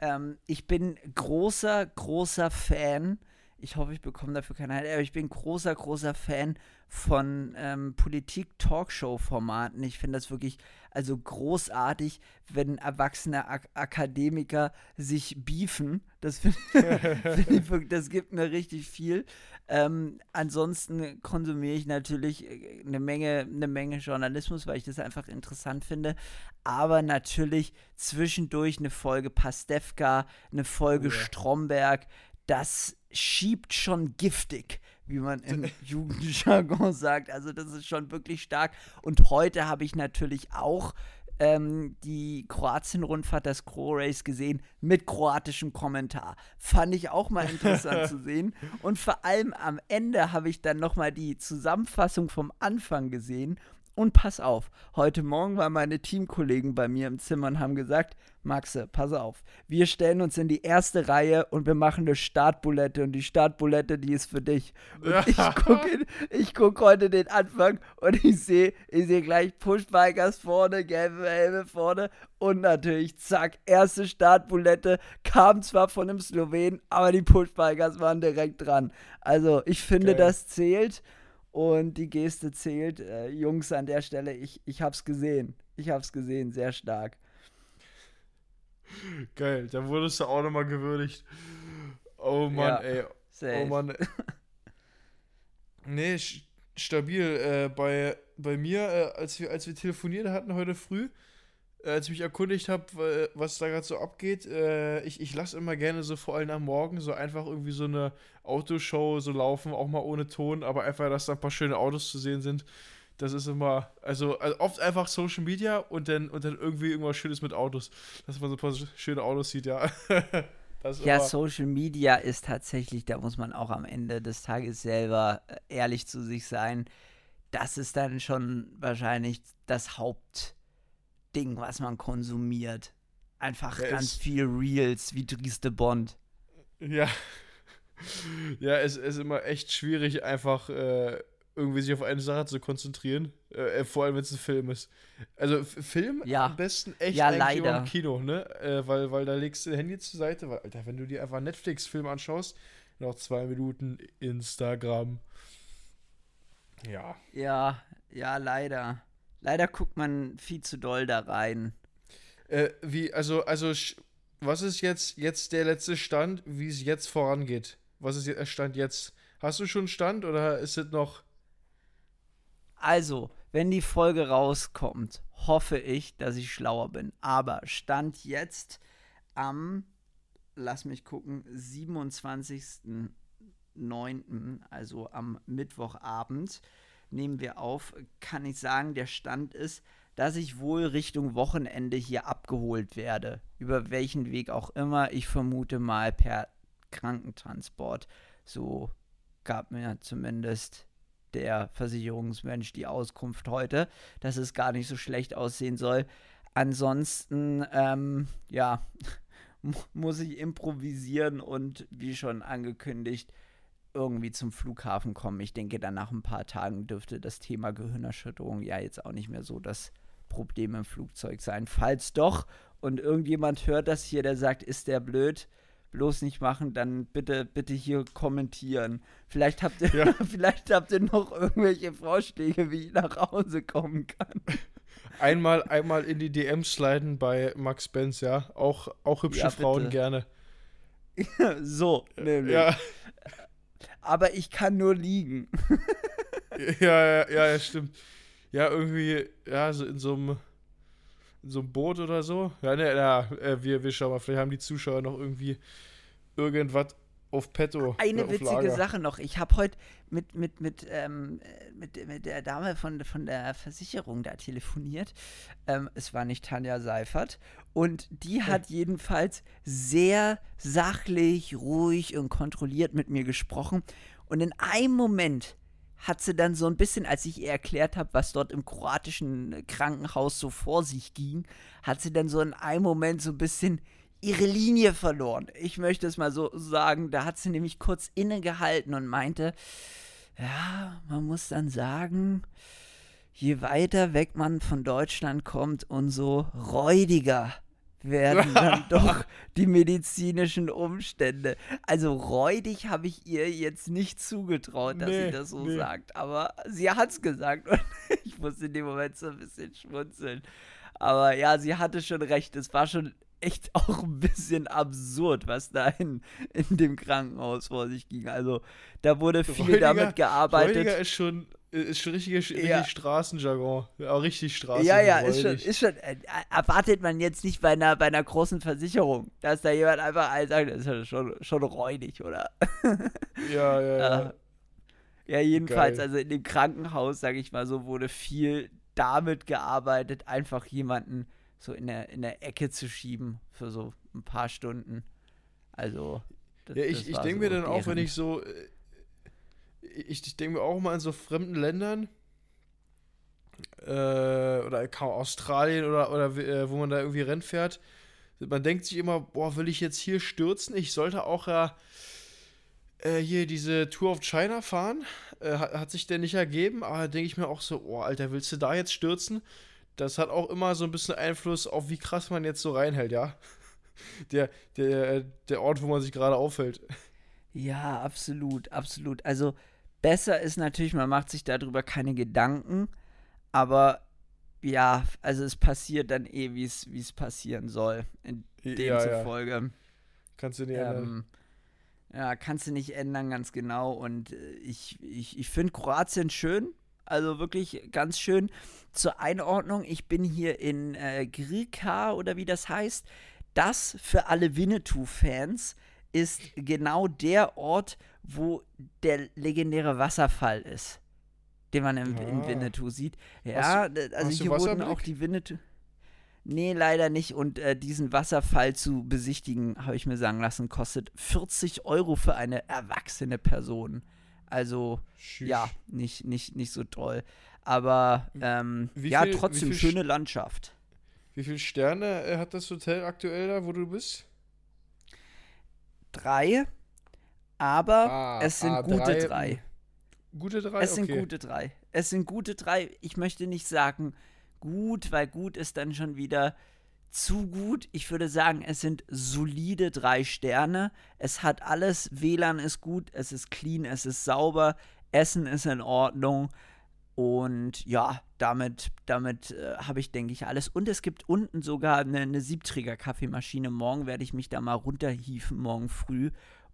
Ähm, ich bin großer, großer Fan. Ich hoffe, ich bekomme dafür keine Halt, aber ich bin großer, großer Fan von ähm, Politik-Talkshow-Formaten. Ich finde das wirklich also großartig, wenn erwachsene Ak Akademiker sich beefen. Das finde find ich wirklich, das gibt mir richtig viel. Ähm, ansonsten konsumiere ich natürlich äh, eine Menge, eine Menge Journalismus, weil ich das einfach interessant finde. Aber natürlich zwischendurch eine Folge Pastewka, eine Folge Oh ja. Stromberg. Das schiebt schon giftig, wie man im Jugendjargon sagt. Also das ist schon wirklich stark. Und heute habe ich natürlich auch ähm, die Kroatien-Rundfahrt, das Cro-Race gesehen, mit kroatischem Kommentar. Fand ich auch mal interessant zu sehen. Und vor allem am Ende habe ich dann nochmal die Zusammenfassung vom Anfang gesehen. Und pass auf, heute Morgen waren meine Teamkollegen bei mir im Zimmer und haben gesagt, Maxe, pass auf, wir stellen uns in die erste Reihe und wir machen eine Startbulette und die Startbulette, die ist für dich. Und ich gucke guck heute den Anfang und ich sehe ich seh gleich Pushbikers vorne, gelbe Helme vorne und natürlich, zack, erste Startbulette, kam zwar von einem Slowen, aber die Pushbikers waren direkt dran. Also ich finde, Geil. das zählt und die Geste zählt. Äh, Jungs, an der Stelle, ich, ich hab's gesehen. Ich hab's gesehen, sehr stark. Geil, da wurdest du auch nochmal gewürdigt. Oh Mann, Ja. ey. Safe. Oh Mann. nee, stabil. Äh, bei, bei mir, äh, als, wir, als wir telefoniert hatten heute früh, als ich mich erkundigt habe, was da gerade so abgeht, äh, ich, ich lasse immer gerne so vor allem am Morgen so einfach irgendwie so eine Autoshow so laufen, auch mal ohne Ton, aber einfach, dass da ein paar schöne Autos zu sehen sind. Das ist immer, also, also oft einfach Social Media und dann, und dann irgendwie irgendwas Schönes mit Autos. Dass man so ein paar schöne Autos sieht, ja. Ja, Social Media ist tatsächlich, da muss man auch am Ende des Tages selber äh, ehrlich zu sich sein. Das ist dann schon wahrscheinlich das Hauptding, was man konsumiert. Einfach Ja, ganz viel Reels wie Drieste Bond. Ja. Ja, es ist immer echt schwierig, einfach äh, irgendwie sich auf eine Sache zu konzentrieren. Äh, vor allem, wenn es ein Film ist. Also Film Ja. am besten echt Ja, immer leider. im Kino, ne? Äh, weil, weil da legst du dein Handy zur Seite, weil, Alter, wenn du dir einfach einen Netflix-Film anschaust, noch zwei Minuten Instagram. Ja. Ja, ja, leider. Leider guckt man viel zu doll da rein. Äh, wie, also, also, was ist jetzt, jetzt der letzte Stand, wie es jetzt vorangeht? Was ist der Stand jetzt? Hast du schon Stand oder ist es noch. Also, wenn die Folge rauskommt, hoffe ich, dass ich schlauer bin. Aber Stand jetzt am, lass mich gucken, 27.09., also am Mittwochabend, nehmen wir auf, kann ich sagen, der Stand ist, dass ich wohl Richtung Wochenende hier abgeholt werde. Über welchen Weg auch immer. Ich vermute mal per Krankentransport. So gab mir zumindest der Versicherungsmensch die Auskunft heute, dass es gar nicht so schlecht aussehen soll. Ansonsten, ähm, ja, mu- muss ich improvisieren und wie schon angekündigt, irgendwie zum Flughafen kommen. Ich denke, dann nach ein paar Tagen dürfte das Thema Gehirnerschütterung ja jetzt auch nicht mehr so das Problem im Flugzeug sein. Falls doch und irgendjemand hört das hier, der sagt, ist der blöd, bloß nicht machen, dann bitte, bitte hier kommentieren. Vielleicht habt ihr, Ja. vielleicht habt ihr noch irgendwelche Vorschläge, wie ich nach Hause kommen kann. Einmal, einmal in die DMs sliden bei Max Benz, ja. Auch, auch hübsche Ja. Frauen gerne. so, nämlich. Ja, Aber ich kann nur liegen. ja, ja, ja, stimmt. Ja, irgendwie, ja, so in so einem in so einem Boot oder so. Ja, ne, ja, äh, wir, wir schauen mal, vielleicht haben die Zuschauer noch irgendwie irgendwas auf petto. Eine oder auf witzige Lager. Sache noch. Ich habe heute mit, mit, mit, ähm, äh, mit, mit der Dame von, von der Versicherung da telefoniert. Ähm, es war nicht Tanja Seifert. Und die hat jedenfalls sehr sachlich, ruhig und kontrolliert mit mir gesprochen. Und in einem Moment hat sie dann so ein bisschen, als ich ihr erklärt habe, was dort im kroatischen Krankenhaus so vor sich ging, hat sie dann so in einem Moment so ein bisschen ihre Linie verloren. Ich möchte es mal so sagen. Da hat sie nämlich kurz innegehalten und meinte, ja, man muss dann sagen, je weiter weg man von Deutschland kommt, umso räudiger werden dann doch die medizinischen Umstände. Also räudig habe ich ihr jetzt nicht zugetraut, dass Nee, sie das so nee. sagt. Aber sie hat es gesagt und ich musste in dem Moment so ein bisschen schmunzeln. Aber ja, sie hatte schon recht. Es war schon echt auch ein bisschen absurd, was da in, in dem Krankenhaus vor sich ging. Also da wurde viel Räudiger- damit gearbeitet. Räudiger ist schon, ist schon richtig, richtig Ja. Straßenjargon. Ja, auch richtig Straßen. Ja, ja, ist schon, ist schon, äh, erwartet man jetzt nicht bei einer, bei einer großen Versicherung, dass da jemand einfach sagt, das ist ja schon, schon räudig, oder? Ja, ja, ja. Äh, ja, jedenfalls, Geil. also in dem Krankenhaus, sage ich mal so, wurde viel damit gearbeitet, einfach jemanden so in der, in der Ecke zu schieben für so ein paar Stunden. Also, das, Ja, ich, ich denke so mir dann auch, wenn ich so. äh, Ich, ich denke mir auch mal in so fremden Ländern. Äh, oder kaum Australien oder, oder äh, wo man da irgendwie Rennen fährt. Man denkt sich immer, boah, will ich jetzt hier stürzen? Ich sollte auch ja äh, hier diese Tour of China fahren. Äh, hat, hat sich denn nicht ergeben, aber da denke ich mir auch so, oh, Alter, willst du da jetzt stürzen? Das hat auch immer so ein bisschen Einfluss auf, wie krass man jetzt so reinhält, ja? Der, der, der Ort, wo man sich gerade aufhält. Ja, absolut, absolut. Also besser ist natürlich, man macht sich darüber keine Gedanken, aber ja, also es passiert dann eh, wie es passieren soll. In demzufolge. Kannst du nicht ändern. Ähm, ja, kannst du nicht ändern, ganz genau. Und äh, ich, ich, ich finde Kroatien schön. Also wirklich ganz schön. Zur Einordnung, ich bin hier in äh, Grika oder wie das heißt. Das für alle Winnetou-Fans ist genau der Ort, wo der legendäre Wasserfall ist, den man im, in Ah. Winnetou sieht. Ja, Hast d- also du hier wurden auch die Winnetou. Nee, leider nicht. Und äh, diesen Wasserfall zu besichtigen, habe ich mir sagen lassen, kostet 40 Euro für eine erwachsene Person. Also, Tschüss. ja, nicht, nicht, nicht so toll. Aber ähm, Wie ja, viel- wie trotzdem schöne Landschaft. Wie viele Sterne äh, hat das Hotel aktuell da, wo du bist? Drei, aber Ah, es sind ah, gute drei, drei. gute drei? Es sind gute drei. Es sind gute drei. Ich möchte nicht sagen gut, weil gut ist dann schon wieder zu gut. Ich würde sagen, es sind solide drei Sterne. Es hat alles. WLAN ist gut, es ist clean, es ist sauber, Essen ist in Ordnung. Und ja, damit, damit äh, habe ich, denke ich, alles. Und es gibt unten sogar eine, eine Siebträger-Kaffeemaschine. Morgen werde ich mich da mal runterhieven, morgen früh.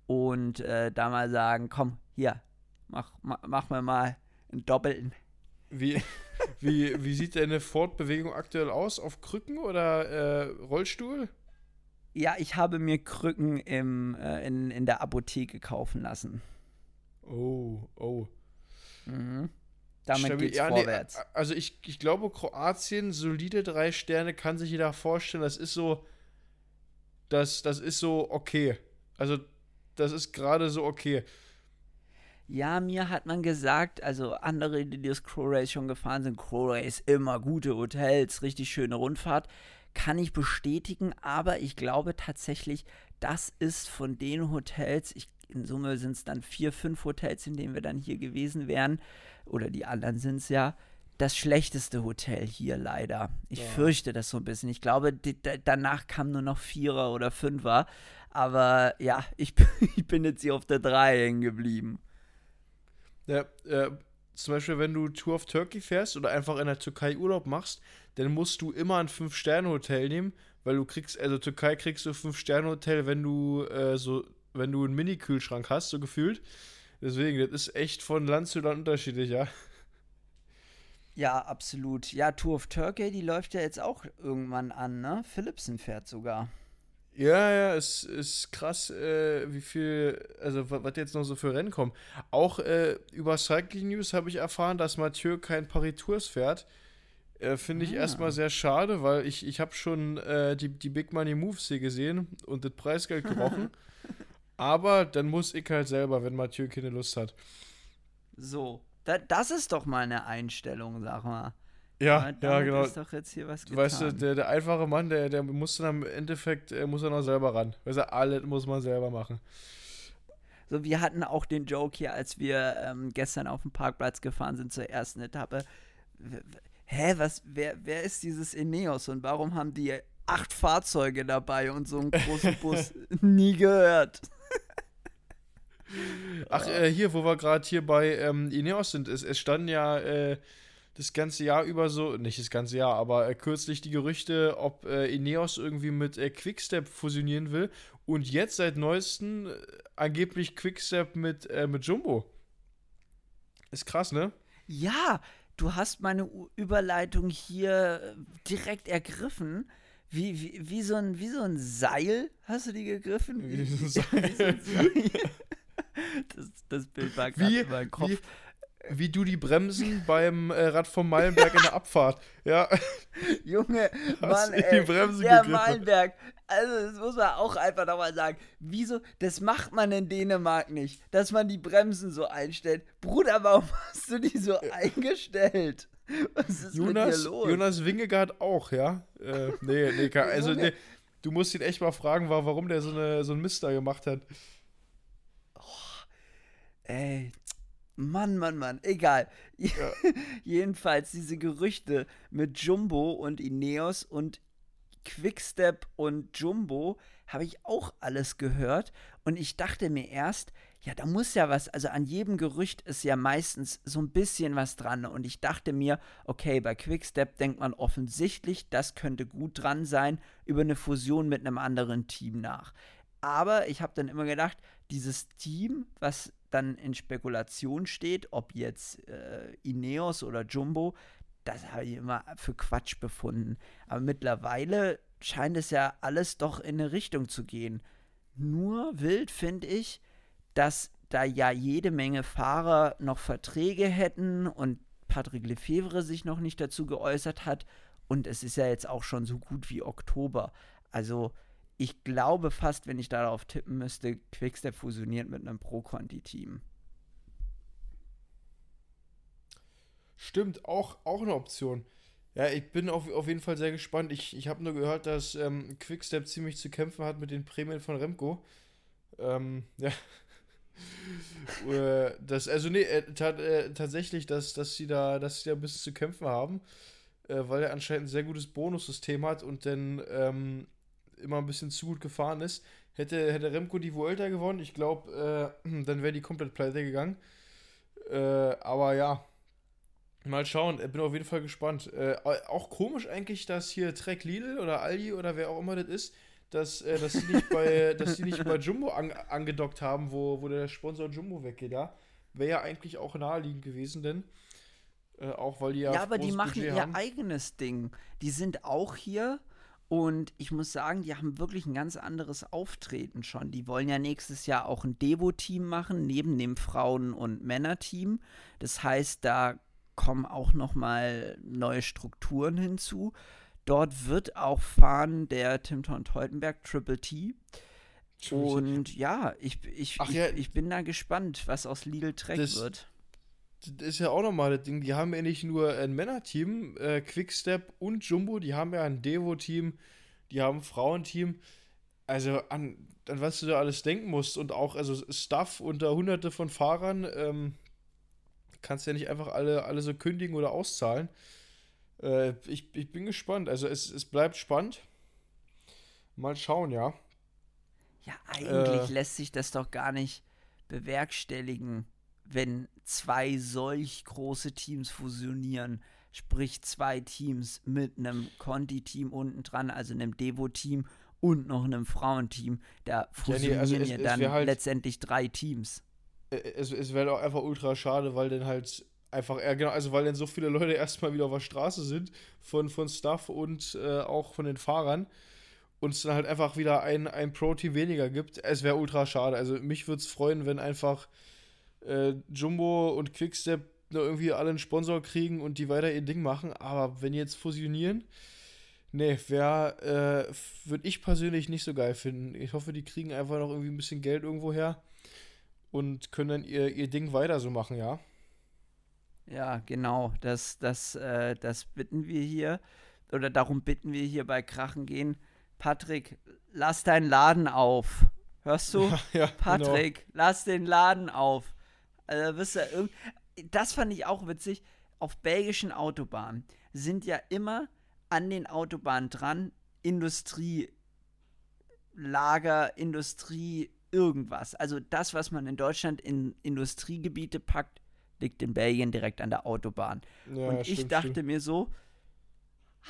Und äh, da mal sagen, komm, hier, mach, mach, mach mir mal einen doppelten. Wie, wie, wie sieht deine Fortbewegung aktuell aus? Auf Krücken oder äh, Rollstuhl? Ja, ich habe mir Krücken im, äh, in, in der Apotheke kaufen lassen. Oh, oh. Mhm. Damit Stabil, geht's ja, nee, vorwärts. also ich, ich glaube, Kroatien, solide drei Sterne, kann sich jeder vorstellen. Das ist so, das, das ist so okay. Also, das ist gerade so okay. Ja, mir hat man gesagt, also andere, die das Crow Race schon gefahren sind, Crow Race immer gute Hotels, richtig schöne Rundfahrt, kann ich bestätigen, aber ich glaube tatsächlich, das ist von den Hotels, ich, in Summe sind es dann vier, fünf Hotels, in denen wir dann hier gewesen wären, oder die anderen sind es ja, das schlechteste Hotel hier leider. Ich Ja. fürchte das so ein bisschen. Ich glaube, die, da- danach kam nur noch Vierer oder Fünfer. Aber ja, ich, bin- ich bin jetzt hier auf der Drei hängen geblieben. Ja, äh, zum Beispiel, wenn du Tour of Turkey fährst oder einfach in der Türkei Urlaub machst, dann musst du immer ein Fünf-Sterne-Hotel nehmen, weil du kriegst, also Türkei kriegst du Fünf-Sterne-Hotel, wenn du äh, so, wenn du einen Mini-Kühlschrank hast, so gefühlt. Deswegen, das ist echt von Land zu Land unterschiedlich, ja. Ja, absolut. Ja, Tour of Turkey, die läuft ja jetzt auch irgendwann an, ne? Philipsen fährt sogar. Ja, ja, es ist krass, äh, wie viel, also wa- was jetzt noch so für Rennen kommen. Auch äh, über Cycling News habe ich erfahren, dass Mathieu kein Paris-Tours fährt. Äh, Finde ich Ah. erstmal sehr schade, weil ich, ich habe schon äh, die, die Big Money Moves hier gesehen und das Preisgeld gerochen. Aber dann muss ich halt selber, wenn Mathieu keine Lust hat. So. Da, das ist doch mal eine Einstellung, sag mal. Ja, ja, genau. ist doch jetzt hier was getan. weißt du, der, der einfache Mann, der, der muss dann am Endeffekt, äh, muss er noch selber ran. Weißt du, alles muss man selber machen. So, wir hatten auch den Joke hier, als wir ähm, gestern auf dem Parkplatz gefahren sind zur ersten Etappe. Hä, was, wer, wer ist dieses Ineos und warum haben die acht Fahrzeuge dabei und so einen großen Bus nie gehört? Ach, äh, hier, wo wir gerade hier bei ähm, Ineos sind, es, es standen ja äh, das ganze Jahr über so, nicht das ganze Jahr, aber äh, kürzlich die Gerüchte, ob äh, Ineos irgendwie mit äh, Quickstep fusionieren will. Und jetzt seit neuestem äh, angeblich Quickstep mit, äh, mit Jumbo. Ist krass, ne? Ja, du hast meine U Überleitung hier äh, direkt ergriffen. Wie, wie, wie, so ein, wie so ein Seil hast du die gegriffen? Wie so ein wie so ein Seil. Das, das Bild war gerade in meinem Kopf. wie, wie du die Bremsen beim äh, Rad vom Meilenberg in der Abfahrt. Ja, Junge, Mann, ey, der gegriffen. Meilenberg. Also, das muss man auch einfach nochmal sagen. Wieso, das macht man in Dänemark nicht, dass man die Bremsen so einstellt. Bruder, warum hast du die so eingestellt? Was ist Jonas, mit dir los? Jonas Wingegaard auch, ja? Äh, nee, nee, kann, also nee, du musst ihn echt mal fragen, wa- warum der so, eine, so einen Mist da gemacht hat. Ey, Mann, Mann, Mann, egal. Jedenfalls diese Gerüchte mit Jumbo und Ineos und Quickstep und Jumbo habe ich auch alles gehört und ich dachte mir erst, ja, da muss ja was, also an jedem Gerücht ist ja meistens so ein bisschen was dran und ich dachte mir, okay, bei Quickstep denkt man offensichtlich, das könnte gut dran sein, über eine Fusion mit einem anderen Team nach. Aber ich habe dann immer gedacht, dieses Team, was dann in Spekulation steht, ob jetzt äh, Ineos oder Jumbo, das habe ich immer für Quatsch befunden. Aber mittlerweile scheint es ja alles doch in eine Richtung zu gehen. Nur wild finde ich, dass da ja jede Menge Fahrer noch Verträge hätten und Patrick Lefevre sich noch nicht dazu geäußert hat. Und es ist ja jetzt auch schon so gut wie Oktober. Also ich glaube fast, wenn ich darauf tippen müsste, Quickstep fusioniert mit einem Pro-Conti-Team. Stimmt, auch, auch eine Option. Ja, ich bin auf, auf jeden Fall sehr gespannt. Ich, ich habe nur gehört, dass ähm, Quickstep ziemlich zu kämpfen hat mit den Prämien von Remco. Ähm, ja, Äh, das, also nee, äh, äh, tatsächlich, dass, dass sie da, dass sie da ein bisschen zu kämpfen haben, äh, weil er anscheinend ein sehr gutes Bonussystem hat und dann ähm, immer ein bisschen zu gut gefahren ist. Hätte, hätte Remco die Vuelta gewonnen, ich glaube, äh, dann wäre die komplett pleite gegangen. Äh, aber ja, mal schauen, bin auf jeden Fall gespannt. auch komisch eigentlich, dass hier Trek Lidl oder Aldi oder wer auch immer das ist, dass, äh, dass, die nicht bei, dass die nicht bei Jumbo an, angedockt haben, wo, wo der Sponsor Jumbo weggeht, ja. Wäre ja eigentlich auch naheliegend gewesen, denn äh, auch weil die ja. Ja, aber die machen Budget ihr haben. eigenes Ding. Die sind auch hier und ich muss sagen, die haben wirklich ein ganz anderes Auftreten schon. Die wollen ja nächstes Jahr auch ein Devo-Team machen, neben dem Frauen- und Männerteam. Das heißt, da kommen auch noch mal neue Strukturen hinzu. Dort wird auch fahren der Tim Teutenberg Triple T. Und ja, ich, ich, ich, ja, ich, bin da gespannt, was aus Lidl Trek das, wird. Das ist ja auch nochmal das Ding. Die haben ja nicht nur ein Männerteam, äh, Quickstep und Jumbo, die haben ja ein Devo-Team, die haben ein Frauenteam. Also an, an was du da alles denken musst und auch also Stuff unter hunderte von Fahrern, ähm, kannst ja nicht einfach alle, alle so kündigen oder auszahlen. Äh, ich, ich bin gespannt. Also es, es bleibt spannend. Mal schauen, ja. Ja, eigentlich äh, lässt sich das doch gar nicht bewerkstelligen, wenn zwei solch große Teams fusionieren. Sprich, zwei Teams mit einem Conti-Team unten dran, also einem Devo-Team und noch einem Frauenteam. Da fusionieren ja, nee, also es, ja dann halt, letztendlich drei Teams. Äh, es, es wäre auch einfach ultra schade, weil dann halt einfach, ja genau, also weil dann so viele Leute erstmal wieder auf der Straße sind von, von Stuff und äh, auch von den Fahrern und es dann halt einfach wieder ein, ein Pro-Team weniger gibt. Es wäre ultra schade. Also mich würde es freuen, wenn einfach äh, Jumbo und Quickstep nur irgendwie alle einen Sponsor kriegen und die weiter ihr Ding machen. Aber wenn die jetzt fusionieren, nee, wäre, äh, würde ich persönlich nicht so geil finden. Ich hoffe, die kriegen einfach noch irgendwie ein bisschen Geld irgendwo her und können dann ihr, ihr Ding weiter so machen, ja. Ja, genau. Das, das, äh, das bitten wir hier. Oder darum bitten wir hier bei Krachen gehen. Patrick, lass deinen Laden auf. Hörst du? Ja, ja, genau. Patrick, genau. lass den Laden auf. Also, wisst ihr, irgend das fand ich auch witzig. Auf belgischen Autobahnen sind ja immer an den Autobahnen dran Industrielager, Industrie, irgendwas. Also das, was man in Deutschland in Industriegebiete packt, liegt in Belgien direkt an der Autobahn. Ja, und ich dachte stimmt. mir so,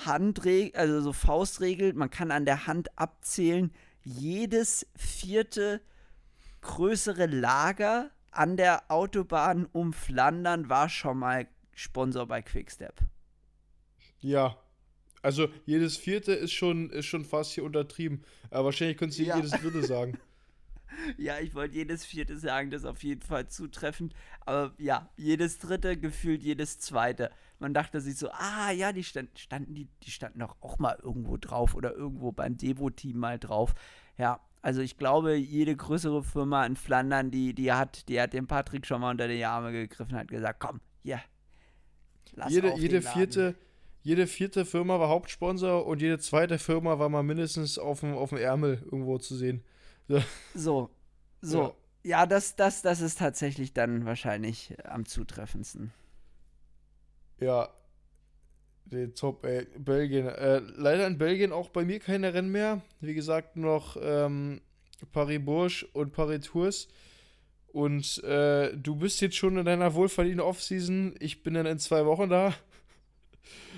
Handregel, also so Faustregel, man kann an der Hand abzählen, jedes vierte größere Lager an der Autobahn um Flandern war schon mal Sponsor bei Quickstep. Ja. Also jedes vierte ist schon, ist schon fast hier untertrieben. Aber wahrscheinlich könntest du ja. jedes dritte sagen. ja, ich wollte jedes vierte sagen, das ist auf jeden Fall zutreffend. Aber ja, jedes dritte, gefühlt jedes zweite. Man dachte sich so, ah ja, die stand, standen, die, die standen doch auch mal irgendwo drauf oder irgendwo beim Devo-Team mal drauf. Ja, also ich glaube, jede größere Firma in Flandern, die, die hat, die hat dem Patrick schon mal unter die Arme gegriffen, hat gesagt, komm, hier. Lass jede, jede vierte, jede vierte Firma war Hauptsponsor und jede zweite Firma war mal mindestens auf dem, auf dem Ärmel irgendwo zu sehen. So, so. so. Ja. ja, das, das, das ist tatsächlich dann wahrscheinlich am zutreffendsten. Ja, die Top, ey, Belgien. Äh, leider in Belgien auch bei mir keine Rennen mehr. Wie gesagt, noch ähm, Paris-Bourges und Paris-Tours. Und äh, du bist jetzt schon in deiner wohlverdienten Offseason. Ich bin dann in zwei Wochen da.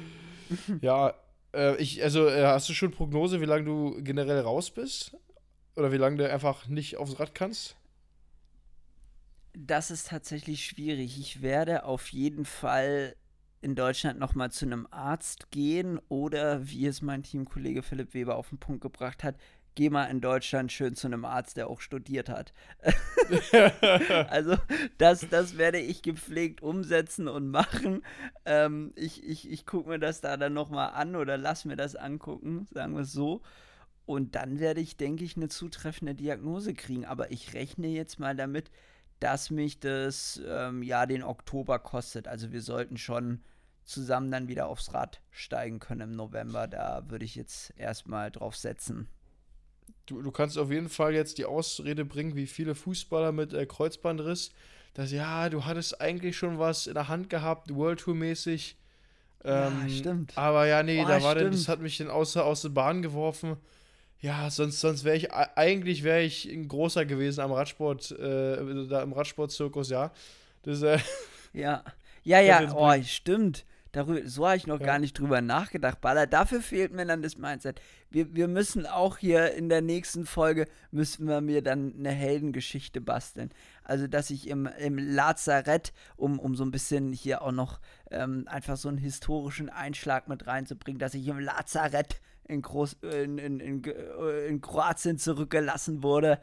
ja, äh, ich, also äh, hast du schon Prognose, wie lange du generell raus bist? Oder wie lange du einfach nicht aufs Rad kannst? Das ist tatsächlich schwierig. Ich werde auf jeden Fall in Deutschland nochmal zu einem Arzt gehen oder, wie es mein Teamkollege Philipp Weber auf den Punkt gebracht hat, geh mal in Deutschland schön zu einem Arzt, der auch studiert hat. also das, das werde ich gepflegt umsetzen und machen. Ähm, ich ich, ich gucke mir das da dann nochmal an oder lass mir das angucken, sagen wir es so. Und dann werde ich, denke ich, eine zutreffende Diagnose kriegen. Aber ich rechne jetzt mal damit, dass mich das ähm, ja den Oktober kostet. Also wir sollten schon zusammen dann wieder aufs Rad steigen können im November. Da würde ich jetzt erstmal drauf setzen. du, du kannst auf jeden Fall jetzt die Ausrede bringen, wie viele Fußballer mit äh, Kreuzbandriss, dass ja, du hattest eigentlich schon was in der Hand gehabt, World Tour mäßig. Ähm, ja, stimmt. Aber ja, nee, Oh, da war stimmt. das hat mich dann außer aus der Bahn geworfen. Ja, sonst, sonst wäre ich, eigentlich wäre ich ein großer gewesen am Radsport, äh, da im Radsportzirkus, ja. Das, äh, Ja, ja, ja, oh, stimmt. Darüber, so habe ich noch Ja. gar nicht drüber nachgedacht, Baller. Dafür fehlt mir dann das Mindset. Wir, wir müssen auch hier in der nächsten Folge, müssen wir mir dann eine Heldengeschichte basteln. Also, dass ich im, im Lazarett, um, um so ein bisschen hier auch noch ähm, einfach so einen historischen Einschlag mit reinzubringen, dass ich im Lazarett in, Groß, in, in, in, in Kroatien zurückgelassen wurde.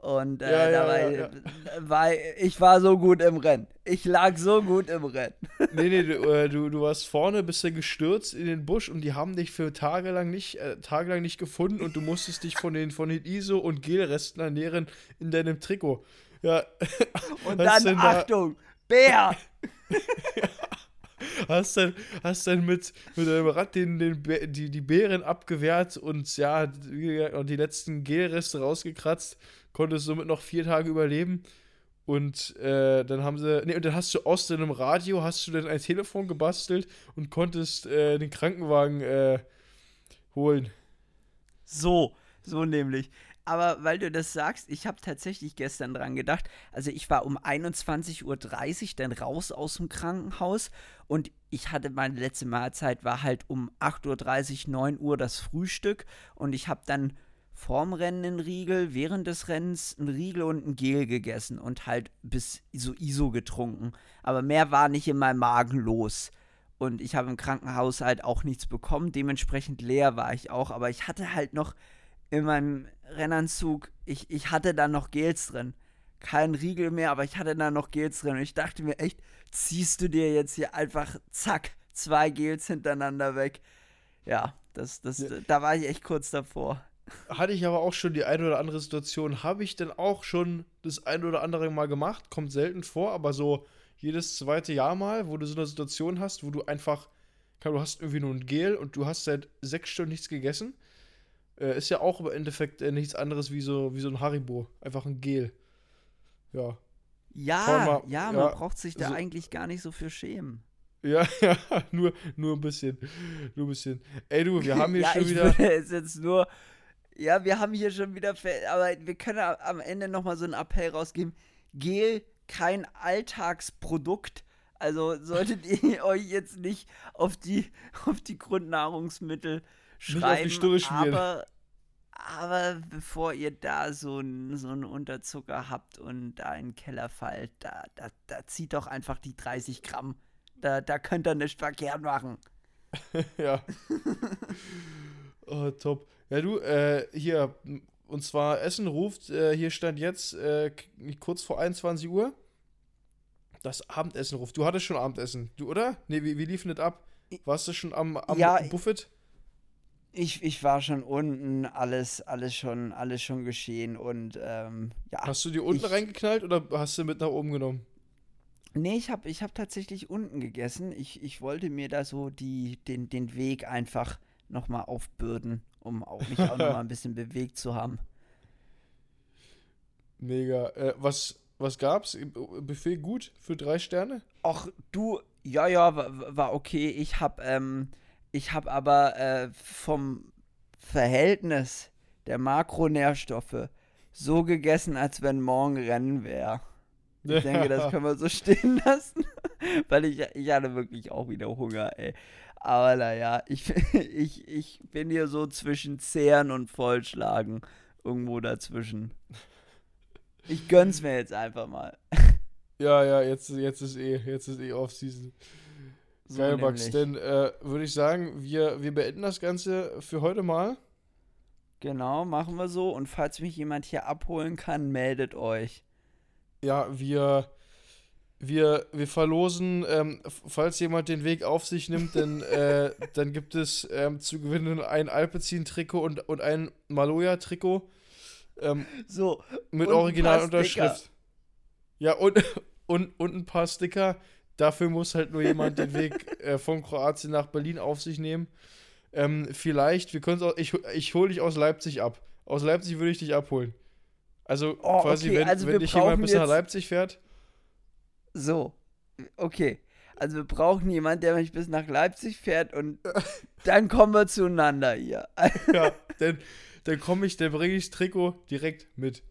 Und äh, Ja, ja, dabei ja, ja. war ich war so gut im Rennen. Ich lag so gut im Rennen. nee, nee, du, äh, du, du warst vorne, bist dann gestürzt in den Busch und die haben dich für tagelang nicht, äh, tagelang nicht gefunden und du musstest dich von den, von den ISO- und Gelresten ernähren in deinem Trikot. Ja, Und dann, da- Achtung, Bär! Hast dann, hast dann mit, mit deinem Rad den, den, die, die Beeren abgewehrt und ja, und die letzten Gelreste rausgekratzt, konntest somit noch vier Tage überleben. Und äh, dann haben sie, nee, und dann hast du aus deinem Radio, hast du dann ein Telefon gebastelt und konntest äh, den Krankenwagen äh, holen. So, so nämlich. Aber weil du das sagst, ich habe tatsächlich gestern dran gedacht. Also ich war um 21.30 Uhr dann raus aus dem Krankenhaus und ich hatte meine letzte Mahlzeit war halt um 8.30 Uhr, 9 Uhr das Frühstück und ich habe dann vorm Rennen einen Riegel, während des Rennens einen Riegel und ein Gel gegessen und halt bis so ISO getrunken. Aber mehr war nicht in meinem Magen los. Und ich habe im Krankenhaus halt auch nichts bekommen. Dementsprechend leer war ich auch. Aber ich hatte halt noch in meinem Rennanzug, ich, ich hatte da noch Gels drin. Kein Riegel mehr, aber ich hatte da noch Gels drin. Und ich dachte mir echt, ziehst du dir jetzt hier einfach, zack, zwei Gels hintereinander weg. Ja, das, das, Ja. da war ich echt kurz davor. Hatte ich aber auch schon die eine oder andere Situation, habe ich dann auch schon das ein oder andere Mal gemacht, kommt selten vor, aber so jedes zweite Jahr mal, wo du so eine Situation hast, wo du einfach, du hast irgendwie nur ein Gel und du hast seit sechs Stunden nichts gegessen. Äh, ist ja auch im Endeffekt äh, nichts anderes wie so, wie so ein Haribo. Einfach ein Gel. Ja. Ja, mal- ja, man ja, braucht sich da so- eigentlich gar nicht so für schämen. Ja, ja, nur, nur ein bisschen. Nur ein bisschen. Ey du, wir haben hier ja, schon ich wieder. würde jetzt nur. Ja, wir haben hier schon wieder. Aber wir können am Ende nochmal so einen Appell rausgeben. Gel, kein Alltagsprodukt. Also solltet ihr euch jetzt nicht auf die, auf die Grundnahrungsmittel die schreiben. Aber, aber bevor ihr da so einen so einen Unterzucker habt und da in den Keller fallt, da, da, da zieht doch einfach die 30 Gramm. Da, da könnt ihr nicht verkehrt machen. Ja. oh, top. Ja, du, äh, hier, und zwar Essen ruft, äh, hier stand jetzt äh, kurz vor 21 Uhr. Das Abendessen ruft. Du hattest schon Abendessen, du, oder? Nee, wie, wie lief denn das ab? Warst du schon am, am Ja, Buffet? Ich, ich war schon unten, alles, alles schon, alles schon geschehen und ähm, ja. Hast du die unten ich- reingeknallt oder hast du mit nach oben genommen? Nee, ich habe ich hab tatsächlich unten gegessen. Ich, ich wollte mir da so die, den, den Weg einfach nochmal aufbürden, um auch mich auch nochmal ein bisschen bewegt zu haben. Mega. Äh, was, was gab's? Buffet gut für drei Sterne? Ach, du, ja, ja, war, war okay. Ich hab, ähm, ich hab aber äh, vom Verhältnis der Makronährstoffe so gegessen, als wenn morgen Rennen wäre. Ich denke, das können wir so stehen lassen, weil ich, ich hatte wirklich auch wieder Hunger, ey. Aber naja, ich, ich, ich bin hier so zwischen Zehren und Vollschlagen. Irgendwo dazwischen. Ich gönn's mir jetzt einfach mal. Ja, ja, jetzt, jetzt ist eh, jetzt ist eh Off-Season. So Geil, Max. nämlich. Denn äh, würde ich sagen, wir, wir beenden das Ganze für heute mal. Genau, machen wir so. Und falls mich jemand hier abholen kann, meldet euch. Ja, wir, wir, wir verlosen, ähm, falls jemand den Weg auf sich nimmt, dann, äh, dann gibt es ähm, zu gewinnen ein Alpecin-Trikot und, und ein Maloja-Trikot ähm, So, mit Originalunterschrift. Ja, und, und, und ein paar Sticker. Dafür muss halt nur jemand den Weg äh, von Kroatien nach Berlin auf sich nehmen. Ähm, vielleicht, wir können auch, ich, ich hole dich aus Leipzig ab. aus Leipzig würde ich dich abholen. Also Oh, quasi, okay, wenn, also wenn dich jemand bis nach Leipzig fährt, So, okay. Also wir brauchen jemanden, der mich bis nach Leipzig fährt und dann kommen wir zueinander hier. ja, dann, dann komme ich, dann bringe ich das Trikot direkt mit.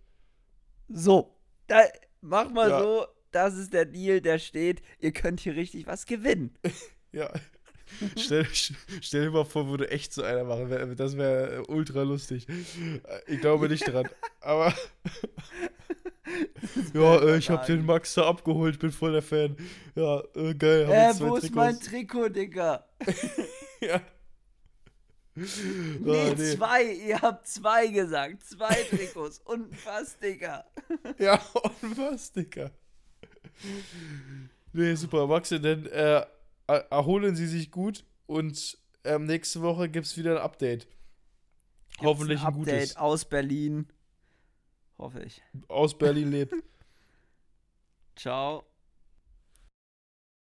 So, da, mach mal Ja. so, das ist der Deal, der steht. Ihr könnt hier richtig was gewinnen. Ja. Stell, stell dir mal vor, würde echt so einer machen. Das wäre ultra lustig. Ich glaube nicht dran. Aber. ja, äh, ich habe den Max da abgeholt, bin voll der Fan. Ja, äh, geil. hab Äh, wo ist mein Trikots. Trikot, Digga? Ja. Nee, Ah, nee. zwei. Ihr habt zwei gesagt. Zwei Trikots und was, Digga. Ja, und was, Digga? Nee, super. Max, dann äh, er- erholen Sie sich gut und ähm, nächste Woche gibt es wieder ein Update. Hoffentlich ein, Update gutes. aus Berlin. Hoffe ich. Aus Berlin lebt. Ciao.